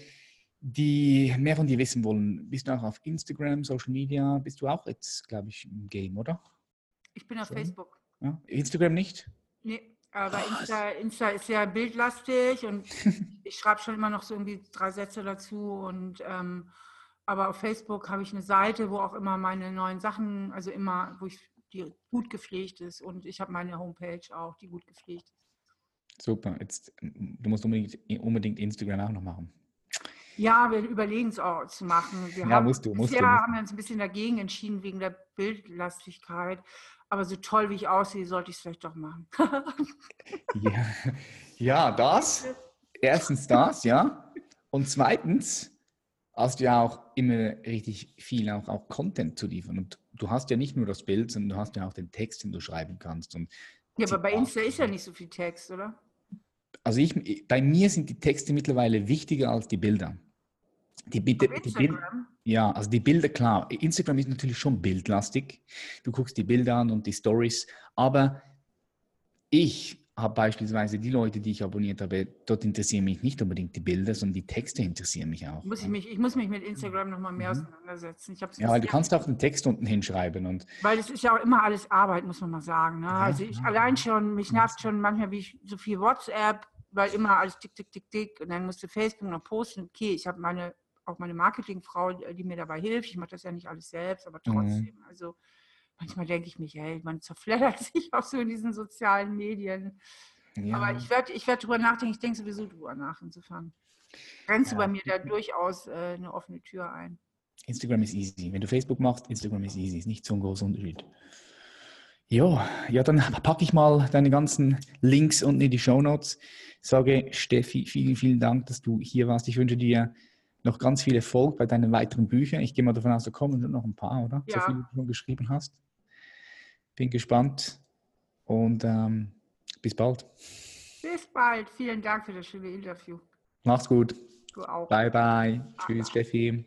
die mehr von dir wissen wollen, bist du auch auf Instagram, Social Media? Bist du auch jetzt, glaube ich, im Game, oder? Ich bin auf so. Facebook. Ja. Instagram nicht? Nee, aber Insta, Insta, ist ja bildlastig und ich schreibe schon immer noch so irgendwie drei Sätze dazu. Und ähm, aber auf Facebook habe ich eine Seite, wo auch immer meine neuen Sachen, also immer, wo ich die gut gepflegt ist. Und ich habe meine Homepage auch, die gut gepflegt ist. Super. Jetzt, du musst unbedingt, unbedingt Instagram auch noch machen. Ja, wir überlegen es auch zu machen. Wir ja, haben, musst du, musst bisher du. haben wir uns ein bisschen dagegen entschieden wegen der Bildlastigkeit. Aber so toll, wie ich aussehe, sollte ich es vielleicht doch machen. ja. ja, das. Erstens das, ja. Und zweitens hast du ja auch immer richtig viel auch, auch Content zu liefern. Und du hast ja nicht nur das Bild, sondern du hast ja auch den Text, den du schreiben kannst. Und ja, aber bei Insta ist ja nicht so viel Text, oder? Also ich, bei mir sind die Texte mittlerweile wichtiger als die Bilder. Die, Bi die Bilder, ja, also die Bilder, klar. Instagram ist natürlich schon bildlastig. Du guckst die Bilder an und die Stories. Aber ich habe beispielsweise die Leute, die ich abonniert habe, dort interessieren mich nicht unbedingt die Bilder, sondern die Texte interessieren mich auch. Muss ich, mich, ich muss mich mit Instagram nochmal mehr mhm. auseinandersetzen. ja, weil du kannst auch den Text unten hinschreiben. Und weil es ist ja auch immer alles Arbeit, muss man mal sagen. Ne? Ja, also ich ja. allein schon, mich nervt schon manchmal, wie ich so viel WhatsApp, weil immer alles tick, tick, tick, tick und dann musste Facebook noch posten. Okay, ich habe meine auch meine Marketingfrau, die mir dabei hilft. Ich mache das ja nicht alles selbst, aber mhm. trotzdem. Mhm. Also manchmal denke ich mich, hey, man zerfleddert sich auch so in diesen sozialen Medien. Ja. Aber ich werde ich werd drüber nachdenken, ich denke sowieso drüber nach. Insofern rennst ja. du bei mir da durchaus äh, eine offene Tür ein. Instagram ist easy. Wenn du Facebook machst, Instagram ist easy. Ist nicht so ein großer Unterschied. Jo, ja, dann packe ich mal deine ganzen Links unten in die Show Notes. Sage Steffi, vielen, vielen Dank, dass du hier warst. Ich wünsche dir noch ganz viel Erfolg bei deinen weiteren Büchern. Ich gehe mal davon aus, da kommen noch ein paar, oder? Ja. So viele, die du schon geschrieben hast. Bin gespannt und ähm, bis bald. Bis bald. Vielen Dank für das schöne Interview. Mach's gut. Du auch. Bye, bye. Tschüss, Steffi.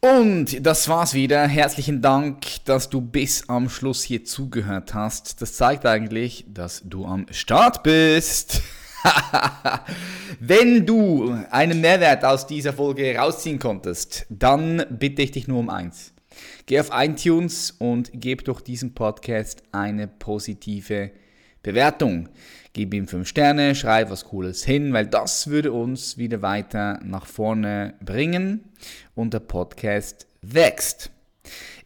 Und das war's wieder. Herzlichen Dank, dass du bis am Schluss hier zugehört hast. Das zeigt eigentlich, dass du am Start bist. Wenn du einen Mehrwert aus dieser Folge rausziehen konntest, dann bitte ich dich nur um eins. Geh auf iTunes und gib durch diesen Podcast eine positive Bewertung. Gib ihm 5 Sterne, schreib was Cooles hin, weil das würde uns wieder weiter nach vorne bringen und der Podcast wächst.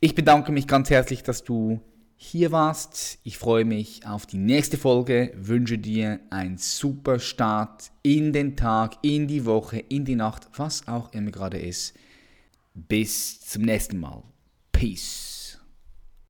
Ich bedanke mich ganz herzlich, dass du hier warst. Ich freue mich auf die nächste Folge, wünsche dir einen super Start in den Tag, in die Woche, in die Nacht, was auch immer gerade ist. Bis zum nächsten Mal. Peace.